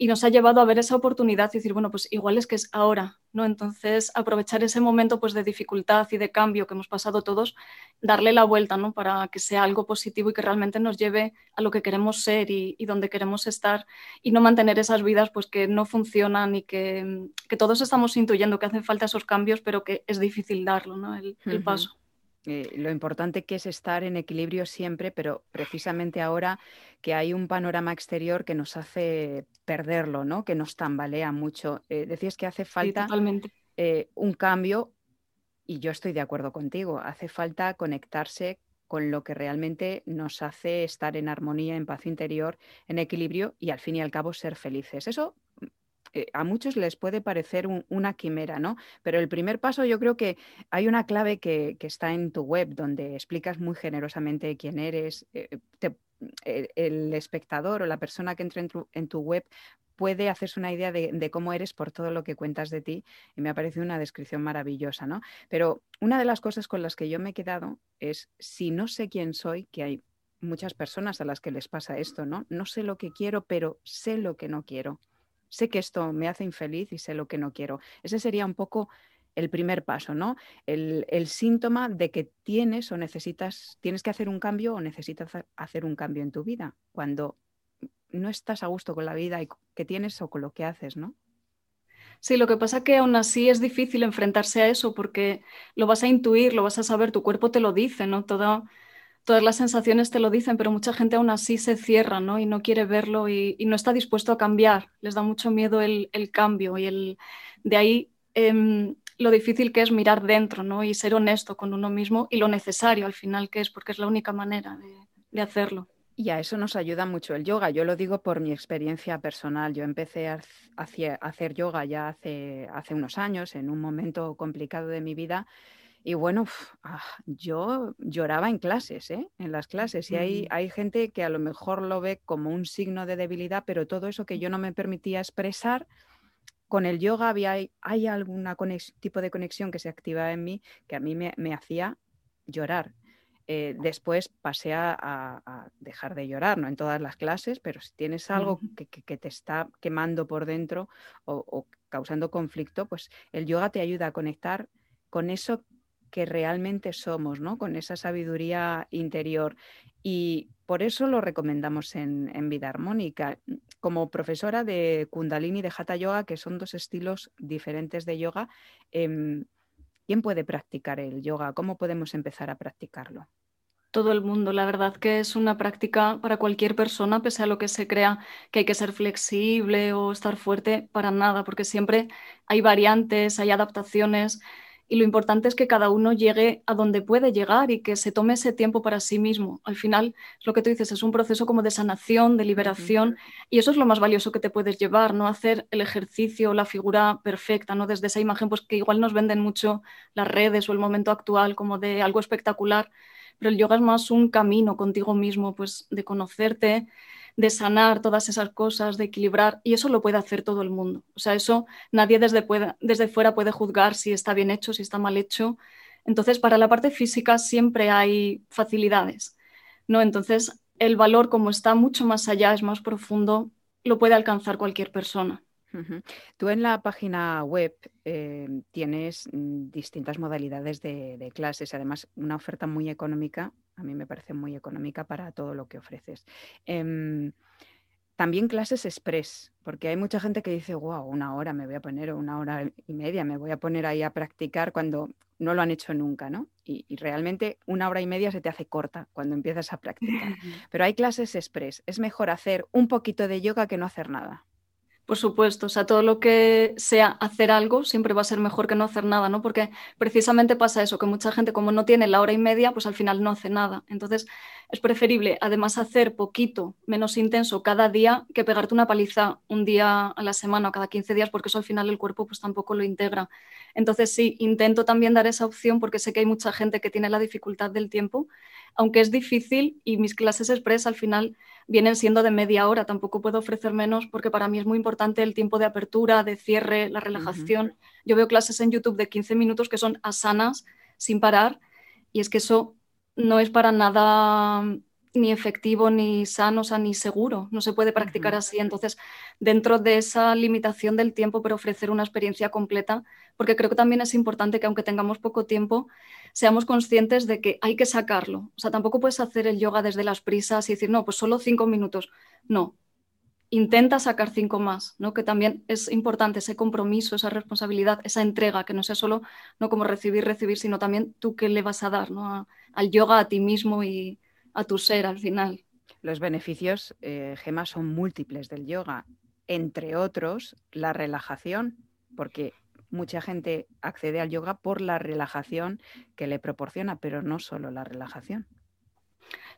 y nos ha llevado a ver esa oportunidad y decir, bueno, pues igual es que es ahora, ¿no? Entonces, aprovechar ese momento pues, de dificultad y de cambio que hemos pasado todos, darle la vuelta, ¿no? Para que sea algo positivo y que realmente nos lleve a lo que queremos ser y, donde queremos estar y no mantener esas vidas pues, que no funcionan y que, todos estamos intuyendo que hacen falta esos cambios, pero que es difícil darlo, ¿no? El, paso. Eh, lo importante que es estar en equilibrio siempre, pero precisamente ahora que hay un panorama exterior que nos hace perderlo, ¿no? que nos tambalea mucho. Eh, decías que hace falta eh, un cambio y yo estoy de acuerdo contigo, hace falta conectarse con lo que realmente nos hace estar en armonía, en paz interior, en equilibrio y al fin y al cabo ser felices. Eso eh, a muchos les puede parecer una quimera, ¿no? Pero el primer paso yo creo que hay una clave que, está en tu web donde explicas muy generosamente quién eres. Eh, eh, el espectador o la persona que entra en tu, web puede hacerse una idea de, cómo eres por todo lo que cuentas de ti y me ha parecido una descripción maravillosa, ¿no? Pero una de las cosas con las que yo me he quedado es si no sé quién soy, que hay muchas personas a las que les pasa esto, ¿no? No sé lo que quiero, pero sé lo que no quiero sé que esto me hace infeliz y sé lo que no quiero. Ese sería un poco el primer paso, ¿no? El, síntoma de que tienes o necesitas, tienes que hacer un cambio o necesitas hacer un cambio en tu vida, cuando no estás a gusto con la vida y que tienes o con lo que haces, ¿no? Sí, lo que pasa que aún así es difícil enfrentarse a eso porque lo vas a intuir, lo vas a saber, tu cuerpo te lo dice, ¿no? Todo, todas las sensaciones te lo dicen, pero mucha gente aún así se cierra ¿no? y no quiere verlo y, no está dispuesto a cambiar. Les da mucho miedo el, cambio y el, de ahí em, lo difícil que es mirar dentro ¿no? y ser honesto con uno mismo y lo necesario al final que es, porque es la única manera de, hacerlo. Y a eso nos ayuda mucho el yoga. Yo lo digo por mi experiencia personal. Yo empecé a hacer yoga ya hace, hace unos años, en un momento complicado de mi vida, y bueno, ah, yo lloraba en clases, ¿eh? en las clases. Y hay, hay gente que a lo mejor lo ve como un signo de debilidad, pero todo eso que yo no me permitía expresar, con el yoga había, hay algún tipo de conexión que se activaba en mí que a mí me, hacía llorar. Eh, después pasé a, dejar de llorar, no en todas las clases, pero si tienes algo que, que, te está quemando por dentro o, o, causando conflicto, pues el yoga te ayuda a conectar con eso que realmente somos, ¿no? Con esa sabiduría interior. Y por eso lo recomendamos en, Vida Armónica. Como profesora de Kundalini y de Hatha Yoga, que son dos estilos diferentes de yoga, em, ¿quién puede practicar el yoga? ¿Cómo podemos empezar a practicarlo? todo el mundo. La verdad que es una práctica para cualquier persona, pese a lo que se crea que hay que ser flexible o estar fuerte, para nada, porque siempre hay variantes, hay adaptaciones y lo importante es que cada uno llegue a donde puede llegar y que se tome ese tiempo para sí mismo. Al final, lo que tú dices, es un proceso como de sanación, de liberación y eso es lo más valioso que te puedes llevar, no hacer el ejercicio, la figura perfecta, no desde esa imagen pues que igual nos venden mucho las redes o el momento actual como de algo espectacular, pero el yoga es más un camino contigo mismo, pues de conocerte, de sanar todas esas cosas, de equilibrar, y eso lo puede hacer todo el mundo. O sea, eso nadie desde, desde fuera puede juzgar si está bien hecho, si está mal hecho. Entonces, para la parte física siempre hay facilidades, ¿no? Entonces, el valor como está mucho más allá, es más profundo, lo puede alcanzar cualquier persona. Tú en la página web em, tienes mm, distintas modalidades de, clases, además una oferta muy económica, a mí me parece muy económica para todo lo que ofreces. Em, también clases express, porque hay mucha gente que dice, wow, una hora me voy a poner, o una hora y media me voy a poner ahí a practicar cuando no lo han hecho nunca, ¿no? Y, y realmente una hora y media se te hace corta cuando empiezas a practicar. [laughs] Pero hay clases express. Es mejor hacer un poquito de yoga que no hacer nada. Por supuesto, o sea, todo lo que sea hacer algo siempre va a ser mejor que no hacer nada, ¿no? Porque precisamente pasa eso, que mucha gente como no tiene la hora y media, pues al final no hace nada. Entonces, es preferible además hacer poquito, menos intenso cada día que pegarte una paliza un día a la semana o cada 15 días, porque eso al final el cuerpo pues tampoco lo integra. Entonces, sí, intento también dar esa opción porque sé que hay mucha gente que tiene la dificultad del tiempo, aunque es difícil y mis clases express al final vienen siendo de media hora, tampoco puedo ofrecer menos porque para mí es muy importante el tiempo de apertura, de cierre, la relajación. Yo veo clases en YouTube de 15 minutos que son asanas, sin parar, y es que eso no es para nada ni efectivo, ni sano, o ni seguro. No se puede practicar así. Entonces, dentro de esa limitación del tiempo, pero ofrecer una experiencia completa, porque creo que también es importante que aunque tengamos poco tiempo, seamos conscientes de que hay que sacarlo. O sea, tampoco puedes hacer el yoga desde las prisas y decir, no, pues solo cinco minutos. No. Intenta sacar cinco más, ¿no? Que también es importante ese compromiso, esa responsabilidad, esa entrega, que no sea solo no como recibir, recibir, sino también tú qué le vas a dar, ¿no? al yoga, a ti mismo y, a tu ser al final. Los beneficios, eh, Gema, son múltiples del yoga, entre otros la relajación, porque mucha gente accede al yoga por la relajación que le proporciona, pero no solo la relajación.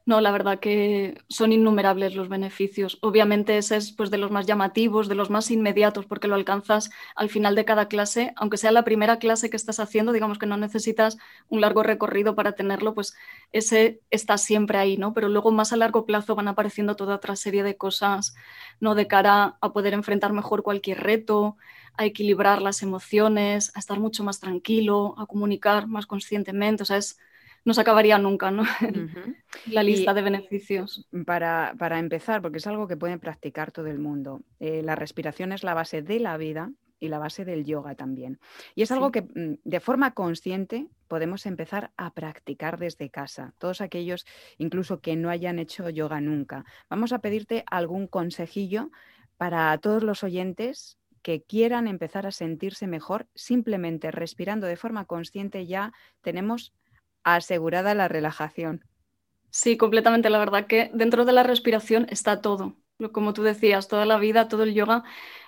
No, la verdad que son innumerables los beneficios. Obviamente ese es pues, de los más llamativos, de los más inmediatos, porque lo alcanzas al final de cada clase, aunque sea la primera clase que estás haciendo, digamos que no necesitas un largo recorrido para tenerlo, pues ese está siempre ahí, ¿no? Pero luego más a largo plazo van apareciendo toda otra serie de cosas, ¿no? De cara a poder enfrentar mejor cualquier reto, a equilibrar las emociones, a estar mucho más tranquilo, a comunicar más conscientemente, o sea, es no se acabaría nunca, ¿no? [laughs] La lista de beneficios. Para, empezar, porque es algo que pueden practicar todo el mundo, eh, la respiración es la base de la vida y la base del yoga también. Y es algo que mm, de forma consciente podemos empezar a practicar desde casa. Todos aquellos, incluso que no hayan hecho yoga nunca. Vamos a pedirte algún consejillo para todos los oyentes que quieran empezar a sentirse mejor, simplemente respirando de forma consciente ya tenemos asegurada la relajación. Sí, completamente. La verdad que dentro de la respiración está todo como tú decías, toda la vida, todo el yoga,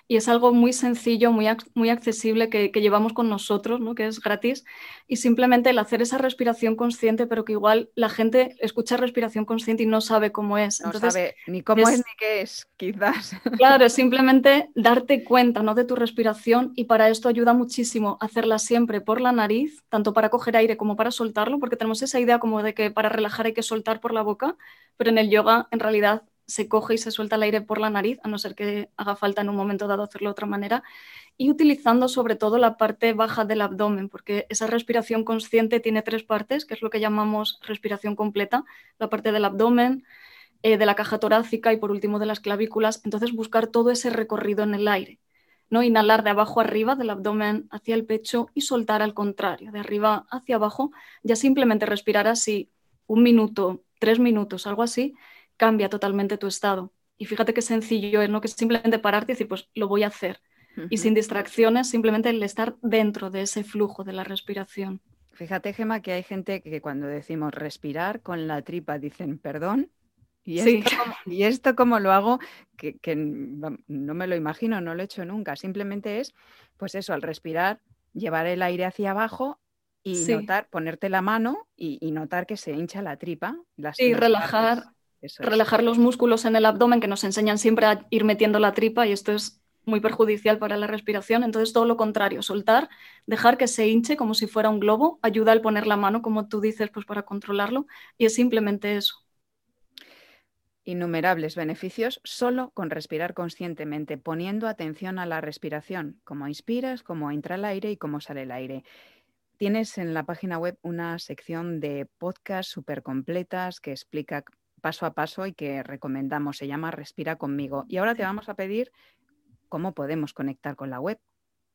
y es algo muy sencillo, muy, muy accesible que, llevamos con nosotros, ¿no? que es gratis, y simplemente el hacer esa respiración consciente, pero que igual la gente escucha respiración consciente y no sabe cómo es. No sabe ni cómo es, ni qué es, quizás. [laughs] Claro, es simplemente darte cuenta ¿no? de tu respiración y para esto ayuda muchísimo hacerla siempre por la nariz, tanto para coger aire como para soltarlo, porque tenemos esa idea como de que para relajar hay que soltar por la boca, pero en el yoga en realidad se coge y se suelta el aire por la nariz, a no ser que haga falta en un momento dado hacerlo de otra manera, y utilizando sobre todo la parte baja del abdomen, porque esa respiración consciente tiene tres partes, que es lo que llamamos respiración completa, la parte del abdomen, eh, de la caja torácica y por último de las clavículas, entonces buscar todo ese recorrido en el aire. ¿no? Inhalar de abajo arriba, del abdomen hacia el pecho y soltar al contrario, de arriba hacia abajo, ya simplemente respirar así un minuto, tres minutos, algo así, cambia totalmente tu estado. Y fíjate qué sencillo es, ¿no? Que simplemente pararte y decir, pues lo voy a hacer. Y sin distracciones, simplemente el estar dentro de ese flujo de la respiración. Fíjate, Gema, que hay gente que cuando decimos respirar con la tripa dicen perdón. ¿Y esto, cómo, ¿y esto cómo lo hago? Que, no me lo imagino, no lo he hecho nunca. Simplemente es, pues eso, al respirar, llevar el aire hacia abajo y notar, ponerte la mano y, notar que se hincha la tripa. Las, sí, relajar, relajar los músculos en el abdomen que nos enseñan siempre a ir metiendo la tripa y esto es muy perjudicial para la respiración. Entonces, todo lo contrario, soltar, dejar que se hinche como si fuera un globo, ayuda al poner la mano, como tú dices, pues para controlarlo, y es simplemente eso. Innumerables beneficios solo con respirar conscientemente, poniendo atención a la respiración, cómo inspiras, cómo entra el aire y cómo sale el aire. Tienes en la página web una sección de podcast súper completas que explica paso a paso y que recomendamos. Se llama Respira conmigo. Y ahora te vamos a pedir cómo podemos conectar con la web.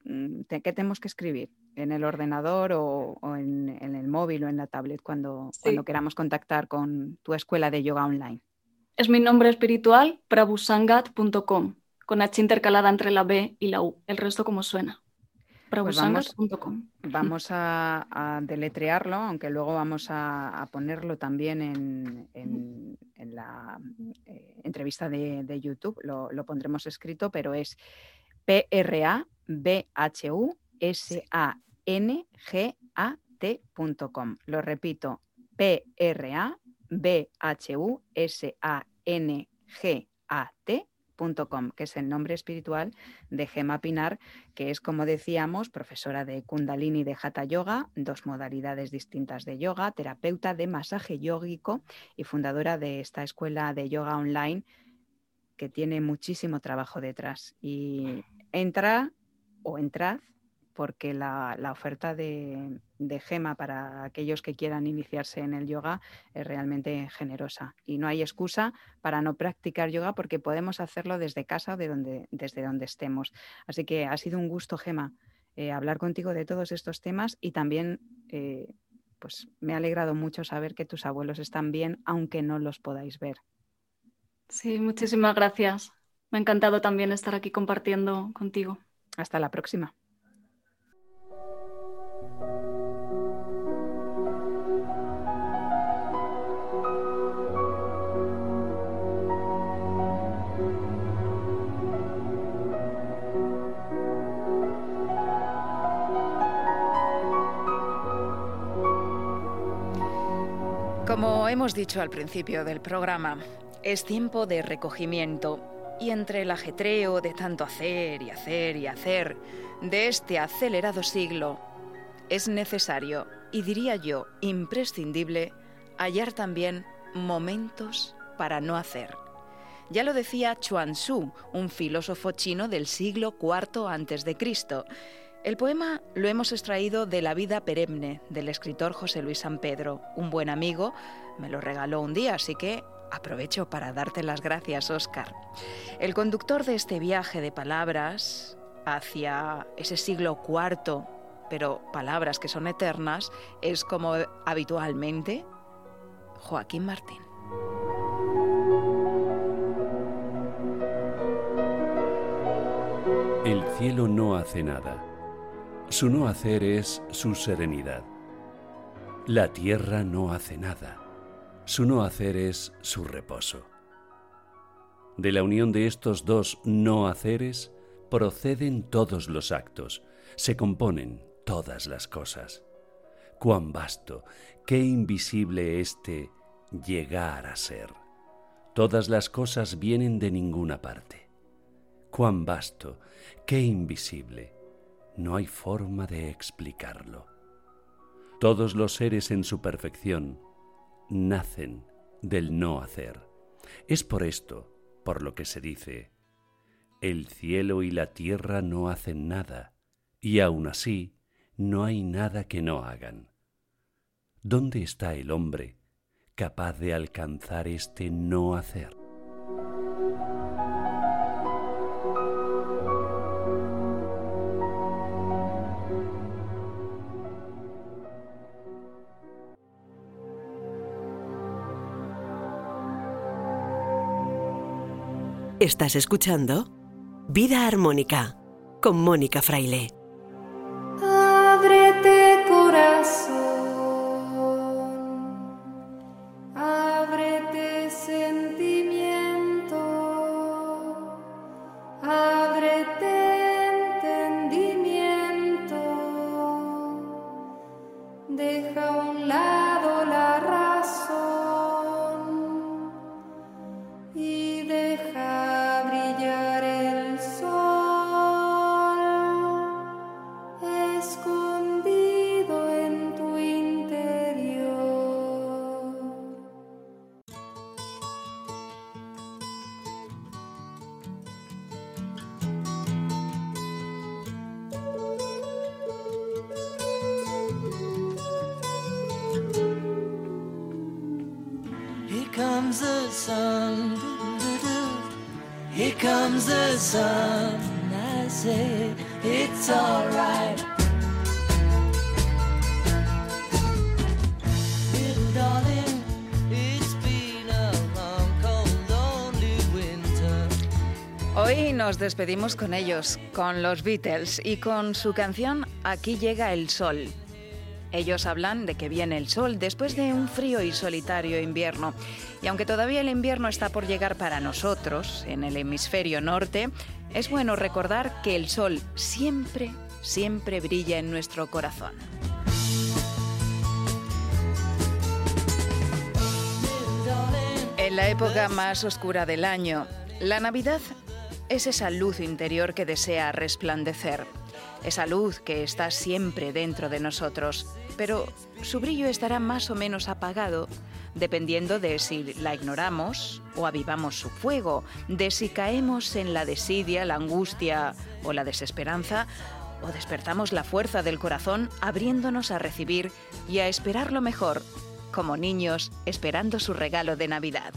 Mm, ¿Qué tenemos que escribir? ¿En el ordenador o, en, el móvil o en la tablet cuando, cuando queramos contactar con tu escuela de yoga online? Es mi nombre espiritual, prabusangat.com, con H intercalada entre la B y la U. El resto como suena. Pues vamos, [laughs] a, deletrearlo, aunque luego vamos a, ponerlo también en, la eh, entrevista de, YouTube, lo, pondremos escrito, pero es P-R-A-B-H-U-S-A-N-G-A-T.com. Lo repito, P-R-A-B-H-U-S-A-N-G-A-T que es el nombre espiritual de Gema Pinar, que es, como decíamos, profesora de Kundalini de Hatha Yoga, dos modalidades distintas de yoga, terapeuta de masaje yógico y fundadora de esta escuela de yoga online que tiene muchísimo trabajo detrás. Y entra o entrad porque la, oferta de, Gema para aquellos que quieran iniciarse en el yoga es realmente generosa. Y no hay excusa para no practicar yoga porque podemos hacerlo desde casa o de donde, desde donde estemos. Así que ha sido un gusto, Gema, eh, hablar contigo de todos estos temas y también eh, pues me ha alegrado mucho saber que tus abuelos están bien, aunque no los podáis ver. Sí, muchísimas gracias. Me ha encantado también estar aquí compartiendo contigo. Hasta la próxima. Como hemos dicho al principio del programa, es tiempo de recogimiento y entre el ajetreo de tanto hacer y hacer y hacer de este acelerado siglo, es necesario, y diría yo imprescindible, hallar también momentos para no hacer. Ya lo decía Chuan Tzu, un filósofo chino del siglo IV a.C., el poema lo hemos extraído de La vida perenne del escritor José Luis San Pedro. Un buen amigo me lo regaló un día, así que aprovecho para darte las gracias, Óscar. El conductor de este viaje de palabras hacia ese siglo IV, pero palabras que son eternas, es como habitualmente Joaquín Martín. El cielo no hace nada su no hacer es su serenidad. La tierra no hace nada. Su no hacer es su reposo. De la unión de estos dos no haceres proceden todos los actos, se componen todas las cosas. Cuán vasto, qué invisible este llegar a ser. Todas las cosas vienen de ninguna parte. Cuán vasto, qué invisible no hay forma de explicarlo. Todos los seres en su perfección nacen del no hacer. Es por esto por lo que se dice, el cielo y la tierra no hacen nada, y aun así no hay nada que no hagan. ¿Dónde está el hombre capaz de alcanzar este no hacer? Estás escuchando Vida Armónica con Mónica Fraile. Ábrete corazón. Hoy nos despedimos con ellos, con los Beatles y con su canción Aquí llega el sol. Ellos hablan de que viene el sol después de un frío y solitario invierno. Y aunque todavía el invierno está por llegar para nosotros, en el hemisferio norte, es bueno recordar que el sol siempre, siempre brilla en nuestro corazón. En la época más oscura del año, la Navidad es esa luz interior que desea resplandecer, esa luz que está siempre dentro de nosotros, pero su brillo estará más o menos apagado dependiendo de si la ignoramos o avivamos su fuego, de si caemos en la desidia, la angustia o la desesperanza, o despertamos la fuerza del corazón abriéndonos a recibir y a esperar lo mejor, como niños esperando su regalo de Navidad.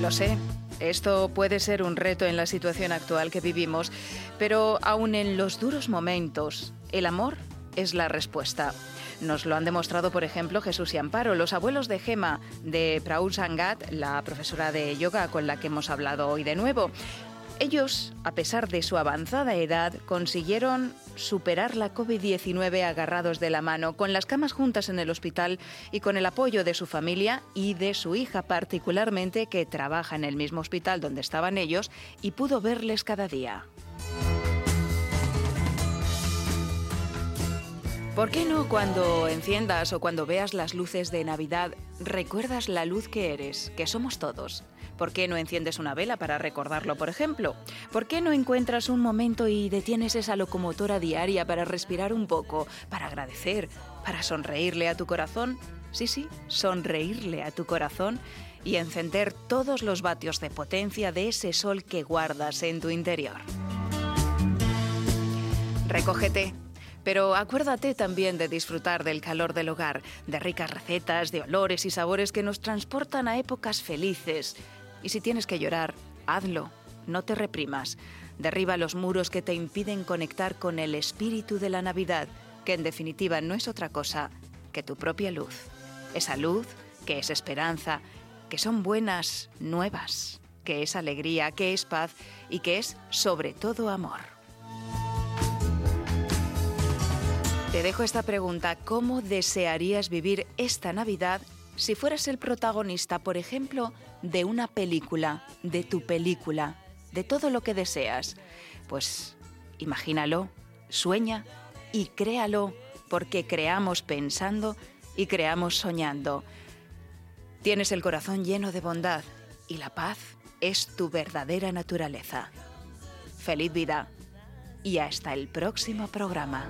Lo sé, esto puede ser un reto en la situación actual que vivimos, pero aun en los duros momentos, el amor es la respuesta. Nos lo han demostrado, por ejemplo, Jesús y Amparo, los abuelos de Gema, de Praul Sangat, la profesora de yoga con la que hemos hablado hoy de nuevo. Ellos, a pesar de su avanzada edad, consiguieron superar la COVID-19 agarrados de la mano, con las camas juntas en el hospital y con el apoyo de su familia y de su hija particularmente, que trabaja en el mismo hospital donde estaban ellos y pudo verles cada día. ¿Por qué no cuando enciendas o cuando veas las luces de Navidad recuerdas la luz que eres, que somos todos? ¿Por qué no enciendes una vela para recordarlo, por ejemplo? ¿Por qué no encuentras un momento y detienes esa locomotora diaria para respirar un poco, para agradecer, para sonreírle a tu corazón? Sí, sí, sonreírle a tu corazón y encender todos los vatios de potencia de ese sol que guardas en tu interior. Recógete, pero acuérdate también de disfrutar del calor del hogar, de ricas recetas, de olores y sabores que nos transportan a épocas felices. Y si tienes que llorar, hazlo, no te reprimas. Derriba los muros que te impiden conectar con el espíritu de la Navidad, que en definitiva no es otra cosa que tu propia luz. Esa luz que es esperanza, que son buenas nuevas, que es alegría, que es paz y que es sobre todo amor. Te dejo esta pregunta. ¿Cómo desearías vivir esta Navidad si fueras el protagonista, por ejemplo, de una película, de tu película, de todo lo que deseas? Pues imagínalo, sueña y créalo, porque creamos pensando y creamos soñando. Tienes el corazón lleno de bondad y la paz es tu verdadera naturaleza. Feliz vida y hasta el próximo programa.